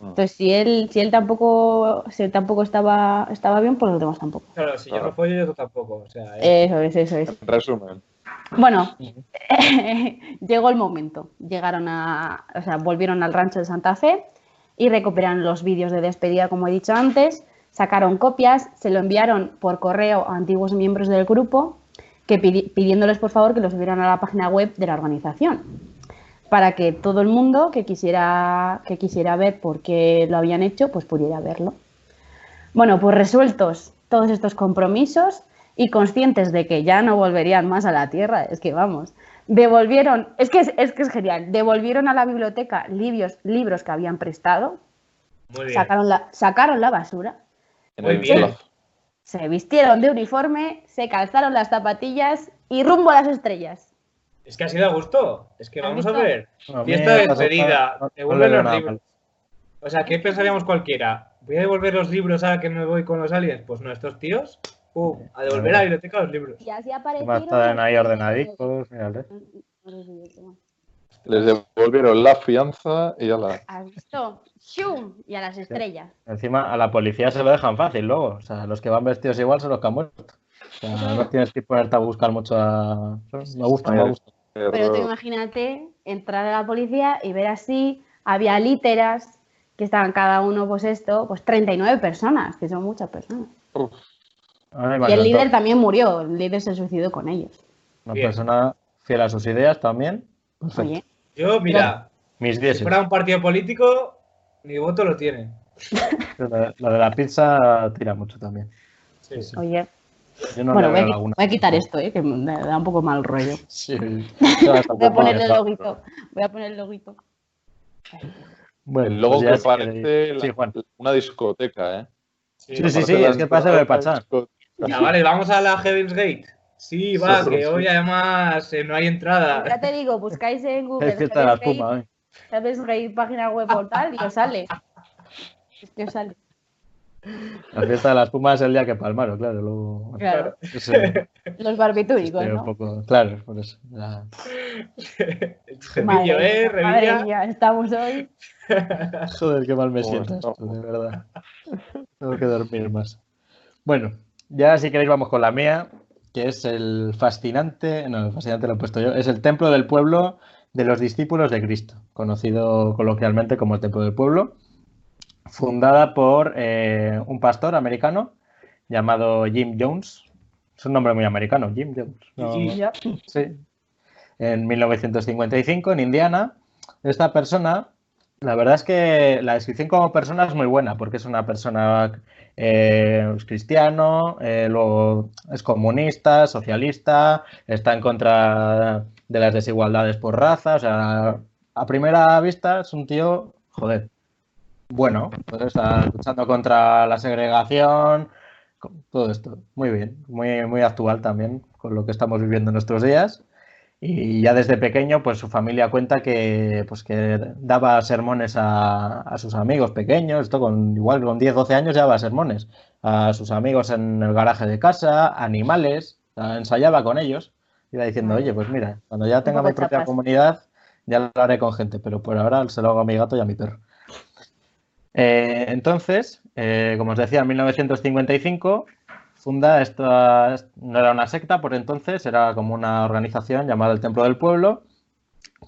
Ah. Entonces, si él, si él tampoco, si él tampoco estaba, estaba bien, pues los demás tampoco. claro, si yo Claro. no follo, yo tampoco. O sea, eh, Eso es, eso es. En resumen. Bueno, <laughs> llegó el momento. Llegaron a, o sea, volvieron al rancho de Santa Fe y recuperaron los vídeos de despedida, como he dicho antes. Sacaron copias, se lo enviaron por correo a antiguos miembros del grupo, que pidi- pidiéndoles por favor que los subieran a la página web de la organización. Para que todo el mundo que quisiera, que quisiera ver por qué lo habían hecho, pues pudiera verlo. Bueno, pues resueltos todos estos compromisos y conscientes de que ya no volverían más a la Tierra, es que vamos, devolvieron, es que es, que es genial, devolvieron a la biblioteca libros, libros que habían prestado, Sacaron, la, sacaron la basura, se vistieron de uniforme, se calzaron las zapatillas y rumbo a las estrellas. Es que ha sido a gusto. Es que vamos a ver. Fiesta de despedida. Devuelven los libros. O sea, ¿qué pensaríamos cualquiera? ¿Voy a devolver los libros ahora que me voy con los aliens? Pues no, estos tíos, a devolver a la biblioteca los libros. Y así aparecieron. Están ahí ordenaditos, Les devolvieron la fianza y ya la. ¿Has visto? ¡Shum! Y a las estrellas. Encima a la policía se lo dejan fácil luego. O sea, los que van vestidos igual son los que han muerto. O sea, no tienes que ponerte a buscar mucho a... Me gusta, me gusta. Pero tú imagínate entrar a la policía y ver así, había literas que estaban cada uno, pues esto, pues 39 personas, que son muchas personas. y el líder también murió, el líder se suicidó con ellos. Una persona fiel a sus ideas también. Oye. Yo, mira, mis si fuera un partido político, mi voto lo tiene. <laughs> Lo de, la pizza tira mucho también. Oye, bueno, voy a, quitar esto, ¿eh? que me da un poco mal rollo. <laughs> Sí. <laughs> voy a poner el loguito. Voy a poner el loguito. Bueno, el logo pues que parece una discoteca, ¿eh? Sí, sí, sí, es que pasa de Pachá. Ya, vale, vamos a la Heaven's Gate. Sí, va, que hoy además eh, no hay entrada. Ya te digo, buscáis en <laughs> Google. Es que está la espuma, ¿eh? Heaven's Gate, página web portal, y os sale. Es que os sale. La fiesta de las pumas es el día que palmaron, claro. claro. Los barbitúricos, este, ¿no? Un poco, claro, por eso. Ya. madre, ¿eh? Madre mía, estamos hoy. Joder, qué mal me siento esto, de verdad. Tengo que dormir más. Bueno, ya si queréis vamos con la mía, que es el fascinante, no, el fascinante lo he puesto yo, es el templo del pueblo de los discípulos de Cristo, conocido coloquialmente como el templo del pueblo fundada por eh, un pastor americano llamado Jim Jones. Es un nombre muy americano, Jim Jones. sí. En 1955, en Indiana. Esta persona, la verdad es que la descripción como persona es muy buena, porque es una persona eh, cristiano, eh, luego es comunista, socialista, está en contra de las desigualdades por raza. O sea, a primera vista es un tío, joder, bueno, pues está luchando contra la segregación, todo esto. Muy bien, muy, muy actual también con lo que estamos viviendo en nuestros días. Y ya desde pequeño, pues su familia cuenta que, pues que daba sermones a, sus amigos pequeños, esto con igual con 10, 12 años ya daba sermones a sus amigos en el garaje de casa, animales, ensayaba con ellos, iba diciendo, oye, pues mira, cuando ya tenga mi propia comunidad, ya lo haré con gente, pero por ahora se lo hago a mi gato y a mi perro. Eh, entonces, eh, como os decía, en 1955 funda esta, no era una secta por entonces, era como una organización llamada el Templo del Pueblo,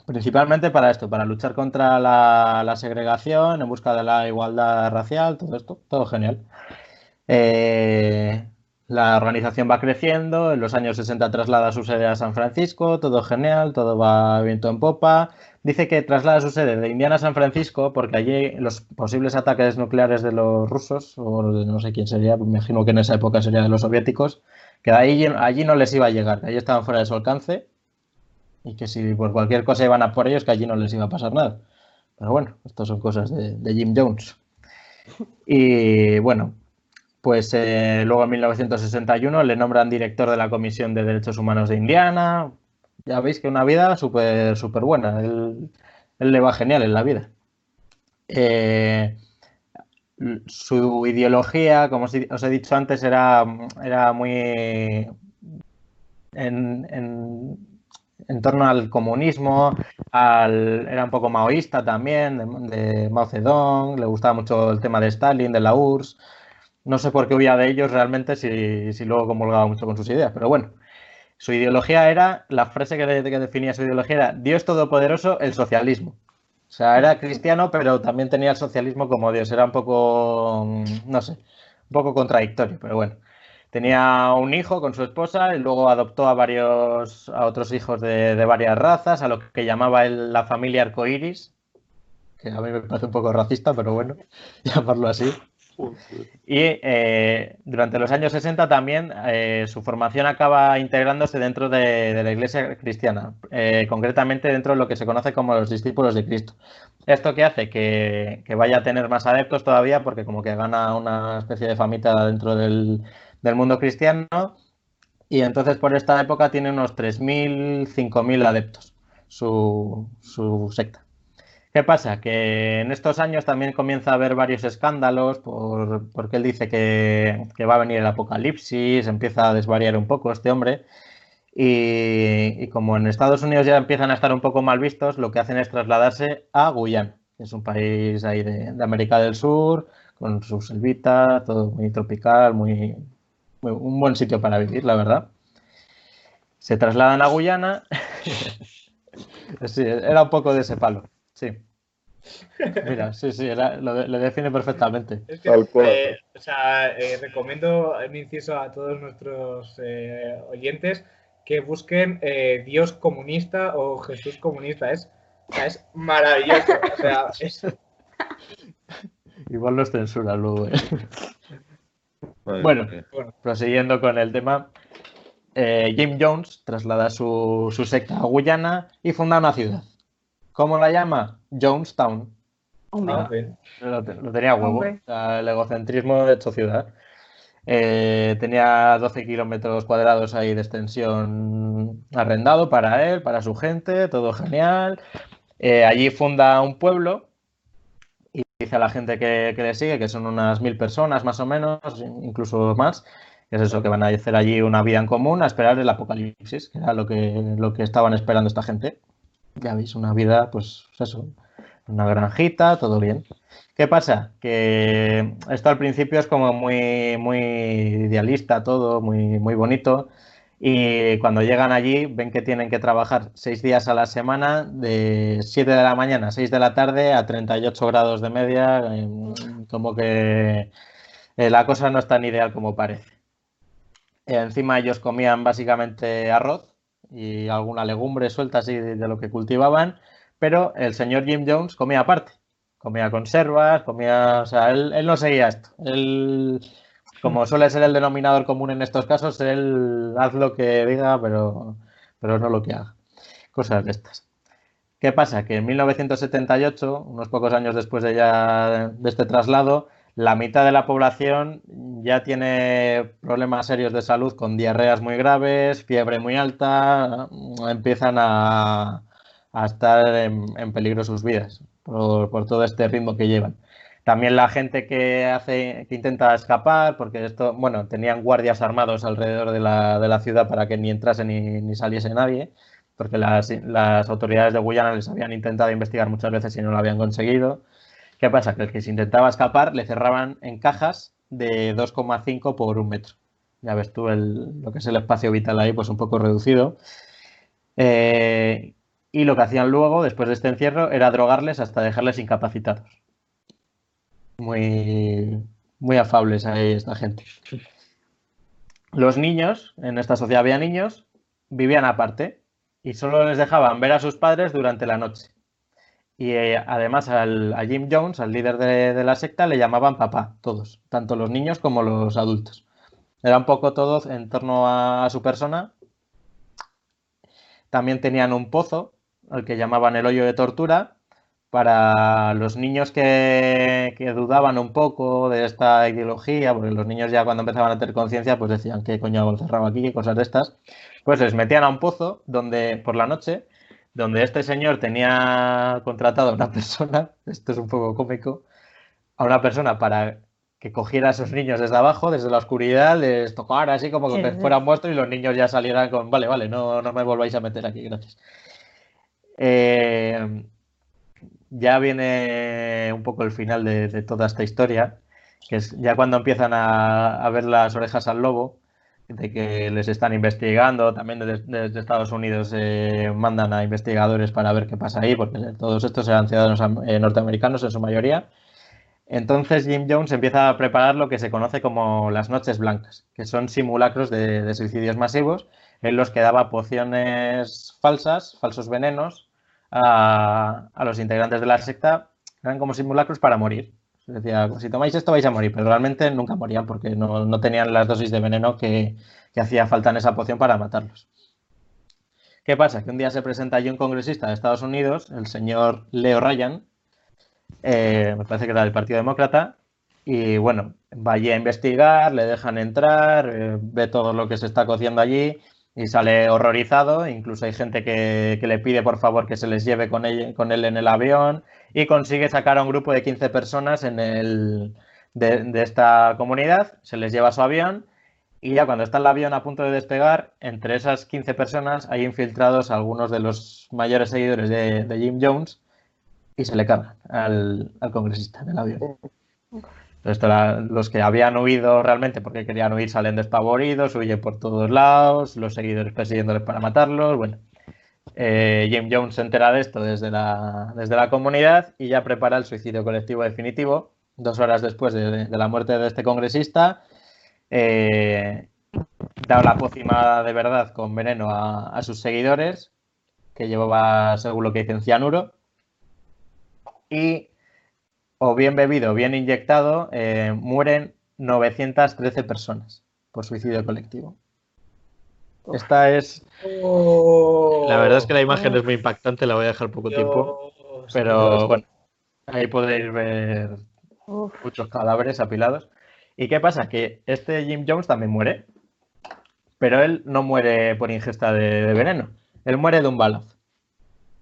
principalmente para esto, para luchar contra la, segregación, en busca de la igualdad racial, todo esto, todo genial. Eh, la organización va creciendo, en los años 60 traslada su sede a San Francisco, todo genial, todo va viento en popa, dice que traslada su sede de Indiana a San Francisco porque allí los posibles ataques nucleares de los rusos, o de no sé quién sería, me imagino que en esa época sería de los soviéticos, que allí, allí no les iba a llegar, allí estaban fuera de su alcance y que si por cualquier cosa iban a por ellos, que allí no les iba a pasar nada. Pero bueno, estas son cosas de, de Jim Jones. Y bueno, pues eh, luego en 1961 le nombran director de la Comisión de Derechos Humanos de Indiana, ya veis que una vida súper súper buena. Él, le va genial en la vida. Eh, su ideología, como os he dicho antes, era, era muy en, torno al comunismo, era un poco maoísta también, de, Mao Zedong, le gustaba mucho el tema de Stalin, de la URSS. No sé por qué huía de ellos realmente, si, si luego comulgaba mucho con sus ideas, pero bueno. Su ideología era, la frase que, definía su ideología era Dios Todopoderoso, el socialismo. O sea, era cristiano, pero también tenía el socialismo como Dios. Era un poco, mm, no sé, un poco contradictorio, pero bueno. Tenía un hijo con su esposa y luego adoptó a varios, a otros hijos de, de varias razas, a lo que llamaba él la familia arcoíris, que a mí me parece un poco racista, pero bueno, <laughs> llamarlo así. Y eh, durante los años 60 también eh, su formación acaba integrándose dentro de, la iglesia cristiana, eh, concretamente dentro de lo que se conoce como los discípulos de Cristo. ¿Esto qué hace? Que, que, vaya a tener más adeptos todavía porque como que gana una especie de famita dentro del, del mundo cristiano y entonces por esta época tiene unos 3.000, 5.000 adeptos su, su secta. ¿Qué pasa? Que en estos años también comienza a haber varios escándalos por, porque él dice que, que, va a venir el apocalipsis, empieza a desvariar un poco este hombre. Y, como en Estados Unidos ya empiezan a estar un poco mal vistos, lo que hacen es trasladarse a Guyana, que es un país ahí de, América del Sur, con su selvita, todo muy tropical, muy, muy, un buen sitio para vivir, la verdad. Se trasladan a Guyana. <laughs> era un poco de ese palo. Sí. Mira, sí, sí, era, lo, lo, define perfectamente. Es que, eh, o sea, eh, recomiendo mi inciso a todos nuestros eh, oyentes que busquen eh, Dios comunista o Jesús comunista. Es, o sea, es maravilloso. O sea, es... Igual los censura luego. ¿eh? Bueno, bueno, prosiguiendo con el tema, eh, Jim Jones traslada su, su secta a Guyana y funda una ciudad. ¿Cómo la llama? Jonestown. Ah, lo, lo, tenía huevo. O sea, el egocentrismo de hecho ciudad. Eh, tenía 12 kilómetros cuadrados ahí de extensión arrendado para él, para su gente, todo genial. Eh, allí funda un pueblo y dice a la gente que, que, le sigue, que son unas mil personas más o menos, incluso más, que es eso, que van a hacer allí una vida en común a esperar el apocalipsis, que era lo que, lo que estaban esperando esta gente ya veis, una vida, pues eso, una granjita, todo bien. ¿Qué pasa? Que esto al principio es como muy, muy idealista todo, muy, muy bonito. Y cuando llegan allí ven que tienen que trabajar seis días a la semana, de 7 de la mañana a 6 de la tarde a 38 grados de media, como que eh, la cosa no es tan ideal como parece. Encima ellos comían básicamente arroz, y alguna legumbre suelta así de, lo que cultivaban, pero el señor Jim Jones comía aparte, comía conservas, comía, o sea, él, él no seguía esto, él, como suele ser el denominador común en estos casos, él haz lo que diga, pero, pero no lo que haga, cosas de estas. ¿Qué pasa? Que en 1978, unos pocos años después de, ya, de este traslado, la mitad de la población ya tiene problemas serios de salud con diarreas muy graves, fiebre muy alta, empiezan a, estar en, peligro sus vidas por, todo este ritmo que llevan. También la gente que hace, que intenta escapar, porque esto, bueno, tenían guardias armados alrededor de la, de la ciudad para que ni entrase ni, ni saliese nadie, porque las, las autoridades de Guyana les habían intentado investigar muchas veces y no lo habían conseguido. ¿Qué pasa? Que el que se intentaba escapar le cerraban en cajas de 2,5 por un metro. Ya ves tú el, lo que es el espacio vital ahí, pues un poco reducido. Eh, y lo que hacían luego, después de este encierro, era drogarles hasta dejarles incapacitados. Muy, muy afables ahí esta gente. Los niños, en esta sociedad había niños, vivían aparte y solo les dejaban ver a sus padres durante la noche. Y eh, además al, a Jim Jones, al líder de, la secta, le llamaban papá, todos, tanto los niños como los adultos. Era un poco todo en torno a, su persona. También tenían un pozo, al que llamaban el hoyo de tortura, para los niños que, que, dudaban un poco de esta ideología, porque los niños ya cuando empezaban a tener conciencia, pues decían, ¿qué coño hago cerrado aquí? ¿Qué cosas de estas? Pues les metían a un pozo donde por la noche donde este señor tenía contratado a una <laughs> persona, esto es un poco cómico, a una persona para que cogiera a esos niños desde abajo, desde la oscuridad, les tocara así como que sí, fueran vuestros y los niños ya salieran con, vale, vale, no, no me volváis a meter aquí, gracias. Eh, ya viene un poco el final de, de, toda esta historia, que es ya cuando empiezan a, a ver las orejas al lobo, de que les están investigando, también desde, Estados Unidos eh, mandan a investigadores para ver qué pasa ahí, porque todos estos eran ciudadanos eh, norteamericanos en su mayoría. Entonces Jim Jones empieza a preparar lo que se conoce como las noches blancas, que son simulacros de, de suicidios masivos en los que daba pociones falsas, falsos venenos, a, a los integrantes de la secta. Eran como simulacros para morir. Decía, si tomáis esto vais a morir, pero realmente nunca morían porque no, no tenían las dosis de veneno que, que, hacía falta en esa poción para matarlos. ¿Qué pasa? Que un día se presenta allí un congresista de Estados Unidos, el señor Leo Ryan, eh, me parece que era del Partido Demócrata, y bueno, va allí a investigar, le dejan entrar, eh, ve todo lo que se está cociendo allí y sale horrorizado. Incluso hay gente que, que le pide por favor que se les lleve con él, con él, en el avión y consigue sacar a un grupo de 15 personas en el, de, de, esta comunidad, se les lleva su avión y ya cuando está el avión a punto de despegar, entre esas 15 personas hay infiltrados algunos de los mayores seguidores de, de Jim Jones y se le cargan al, al congresista en el avión. Esto los que habían huido realmente porque querían huir salen despavoridos, huyen por todos lados, los seguidores persiguiéndoles para matarlos. Bueno, eh, Jim Jones se entera de esto desde la, desde la comunidad y ya prepara el suicidio colectivo definitivo. Dos horas después de, de la muerte de este congresista, eh, da la pócima de verdad con veneno a, a, sus seguidores, que llevaba, según lo que dicen, cianuro. Y o bien bebido o bien inyectado, eh, mueren 913 personas por suicidio colectivo. Esta es. Oh, la verdad es que la imagen oh, es muy impactante, la voy a dejar poco Dios, tiempo. Pero Dios. bueno, ahí podéis ver Uf. muchos cadáveres apilados. ¿Y qué pasa? Que este Jim Jones también muere. Pero él no muere por ingesta de, de veneno. Él muere de un balazo.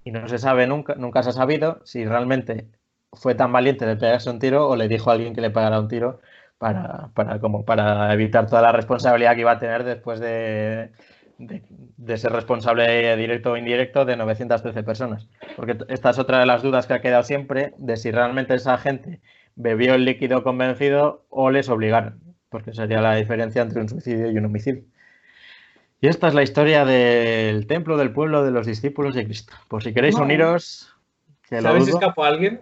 Y no se sabe nunca, nunca se ha sabido si realmente fue tan valiente de pegarse un tiro o le dijo a alguien que le pegara un tiro para, para, como para evitar toda la responsabilidad que iba a tener después de, de, de, ser responsable directo o indirecto de 913 personas. Porque esta es otra de las dudas que ha quedado siempre de si realmente esa gente bebió el líquido convencido o les obligaron, porque sería la diferencia entre un suicidio y un homicidio. Y esta es la historia del templo del pueblo de los discípulos de Cristo. Por si queréis uniros... ¿Sabes si escapó alguien?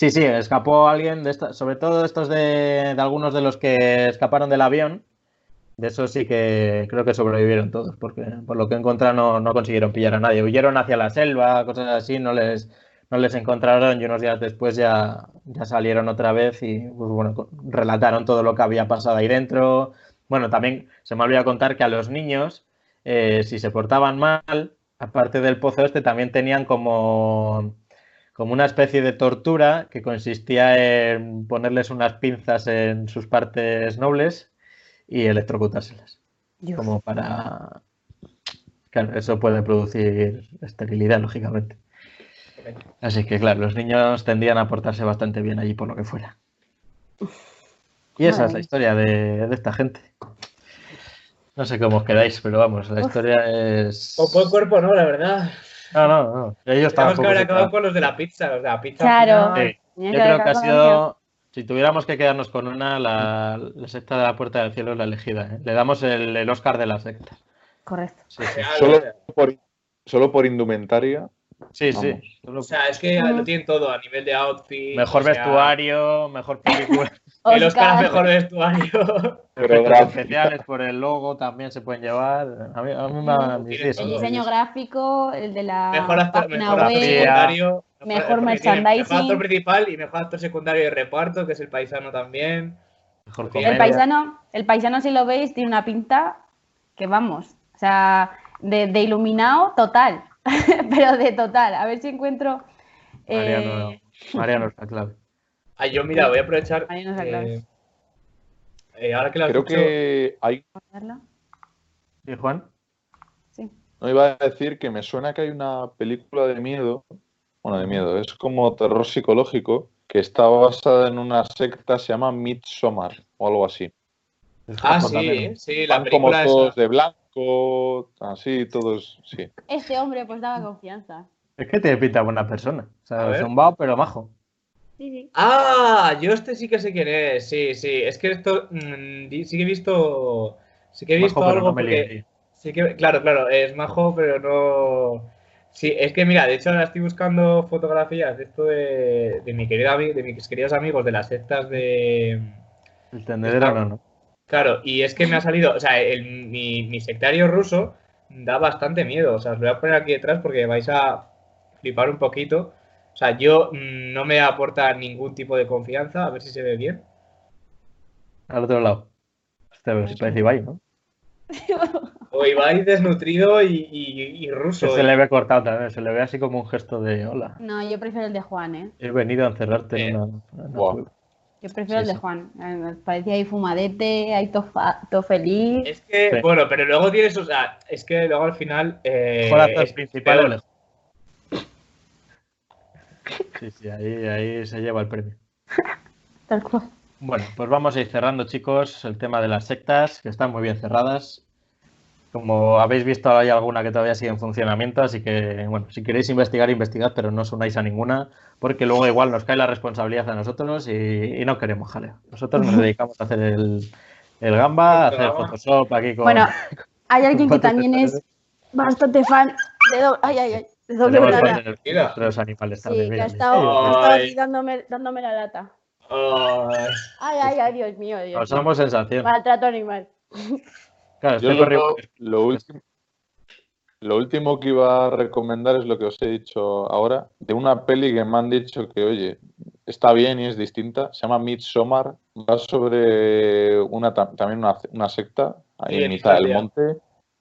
Sí, sí, escapó alguien, de esta, sobre todo estos de, algunos de los que escaparon del avión. De eso sí que creo que sobrevivieron todos, porque por lo que encontraron no, no, consiguieron pillar a nadie. Huyeron hacia la selva, cosas así, no les, no les encontraron y unos días después ya, ya salieron otra vez y pues, bueno, relataron todo lo que había pasado ahí dentro. Bueno, también se me olvidó contar que a los niños, eh, si se portaban mal, aparte del pozo este, también tenían como como una especie de tortura que consistía en ponerles unas pinzas en sus partes nobles y electrocutárselas. Dios. Como para... Claro, eso puede producir esterilidad, lógicamente. Así que, claro, los niños tendían a portarse bastante bien allí por lo que fuera. Y esa es la historia de, de esta gente. No sé cómo os quedáis, pero vamos, la historia es... Poco cuerpo, ¿no? La verdad. No, no, no. Ellos estaban. Tenemos que haber acabado con los de la pizza. Los de la pizza claro. Sí. Yo creo que ha sido. Si tuviéramos que quedarnos con una, la, la, secta de la Puerta del Cielo es la elegida. ¿eh? Le damos el, el, Oscar de la secta. Correcto. Sí, sí. Solo, por, solo por indumentaria. Sí, Vamos. sí. O sea, es que lo tienen todo a nivel de outfit. Mejor o sea... vestuario, mejor película. <laughs> el Oscar a mejor vestuario. <laughs> Efectos especiales por el logo también se pueden llevar. A mí, a mí me sí, El diseño gráfico, el de la mejor actor, mejor actor secundario. Mejor, merchandising. Mejor actor principal y mejor actor secundario de reparto, que es el paisano también. Mejor el paisano, el paisano, si lo veis, tiene una pinta que vamos. O sea, de, de iluminado total. <laughs> pero de total. A ver si encuentro. Mariano, eh... Mariano es la clave. Ah, yo, mira, voy a aprovechar. Es la clave. Eh, eh, ahora que lo Creo escucho... que hay. ¿Y Juan? Sí. No iba a decir que me suena que hay una película de miedo. Bueno, de miedo, es como terror psicológico que está basada en una secta, se llama Midsommar o algo así. Ah, sí, sí, la Van película como todos esa. de blanco, así, todos, sí. Este hombre pues daba confianza. Es que te pinta buena persona. O sea, ver. zumbao, pero majo. Sí. Ah, yo este sí que sé quién es. Sí, sí. Es que esto mm, sí que he visto. Sí que he visto Majo, pero algo no porque. Sí que, claro, claro, es majo, pero no. Sí, es que mira, de hecho ahora estoy buscando fotografías de esto de, de mi querido ami- de mis queridos amigos de las sectas de. El tendedero no, ¿no? Claro, y es que me ha salido, o sea, el- mi, mi sectario ruso da bastante miedo. O sea, os lo voy a poner aquí detrás porque vais a flipar un poquito. O sea, yo mm, no me aporta ningún tipo de confianza, a ver si se ve bien. Al otro lado. Este se parece Ibai, ¿no? <laughs> O Ibai desnutrido y, y- y Que ruso. se le ve cortado también, se le ve así como un gesto de hola. No, yo prefiero el de Juan, ¿eh? He venido a encerrarte Eh, en una, en una. Yo prefiero Sí, el de sí. Juan. Eh, parecía ahí fumadete, ahí todo todo feliz. Es que, Sí. bueno, pero luego tienes, o sea, es que luego al final. Eh, actor es principal. Sí, sí, ahí, ahí se lleva el premio. <laughs> Tal cual. Bueno, pues vamos a ir cerrando, chicos, el tema de las sectas, que están muy bien cerradas. Como habéis visto, hay alguna que todavía sigue en funcionamiento, así que, bueno, si queréis investigar, investigad, pero no os unáis a ninguna, porque luego igual nos cae la responsabilidad a nosotros y, y no queremos jaleo. Nosotros nos <laughs> dedicamos a hacer el, el gamba, a hacer. Photoshop aquí con... Bueno, hay <laughs> alguien que también es bastante fan de doble, ay, ay, ay, de doble los animales Sí, también. que mira, ha estado, ha estado Ay. aquí dándome, dándome la lata. Ay, Ay, ay, ay, Dios mío, Dios mío. Causamos sensación. Maltrato animal. Claro, Yo este lo, último, lo último que iba a recomendar es lo que os he dicho ahora, de una peli que me han dicho que, oye, está bien y es distinta, se llama Midsommar, va sobre una tam- también una, una secta ahí Sí, en mitad del monte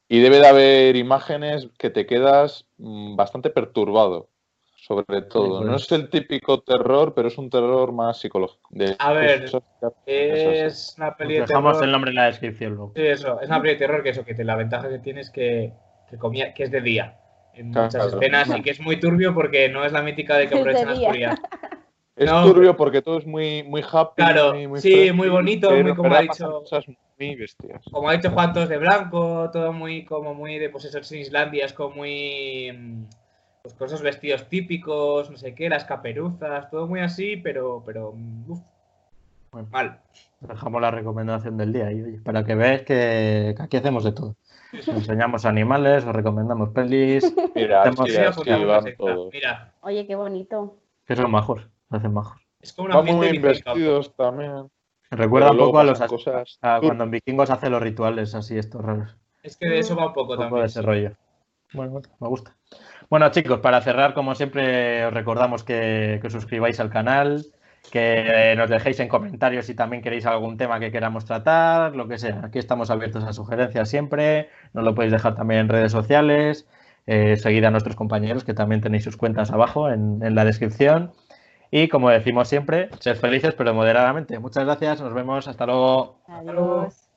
y debe de haber imágenes que te quedas mm, bastante perturbado, sobre todo. No pues. es el típico terror, pero es un terror más psicológico. de A ver, cosas es una peli de dejamos terror. el nombre en la descripción luego. Sí, eso, es una peli de terror que eso, que te- la ventaja que tiene es que, que, comía- que es de día en Claro, muchas claro. escenas y que es muy turbio porque no es la mítica de que de aprovecha la oscuridad. <laughs> Es No, turbio porque todo es muy, muy happy. Claro, muy, muy sí, friendly, muy bonito, muy como ha dicho- cosas muy bestias. Como ha dicho Juan, todos de blanco, todo muy como muy de pues eso, en Islandia es como muy mm, pues con esos vestidos típicos, no sé qué, las caperuzas, todo muy así, pero pero mm, uf, Bueno. mal. Dejamos la recomendación del día y oye, para que veáis que, que aquí hacemos de todo. Os enseñamos animales, os recomendamos pelis, Mira, Hacemos- sí, Sí, la van todos. Mira, Oye, qué bonito. que son majos, hacen majos. es como un Van muy bien vestidos también. Recuerda un poco a los cosas. a cuando en vikingos hace los rituales así estos raros. Es que de eso va un poco Un poco también. de ese rollo. Bueno, bueno, me gusta. Bueno, chicos, para cerrar, como siempre, os recordamos que, que os suscribáis al canal, que nos dejéis en comentarios si también queréis algún tema que queramos tratar, lo que sea. Aquí estamos abiertos a sugerencias siempre. Nos lo podéis dejar también en redes sociales. Eh, seguid a nuestros compañeros, que también tenéis sus cuentas abajo en, en la descripción. Y como decimos siempre, sed felices, pero moderadamente. Muchas gracias, nos vemos, hasta luego. luego. Adiós.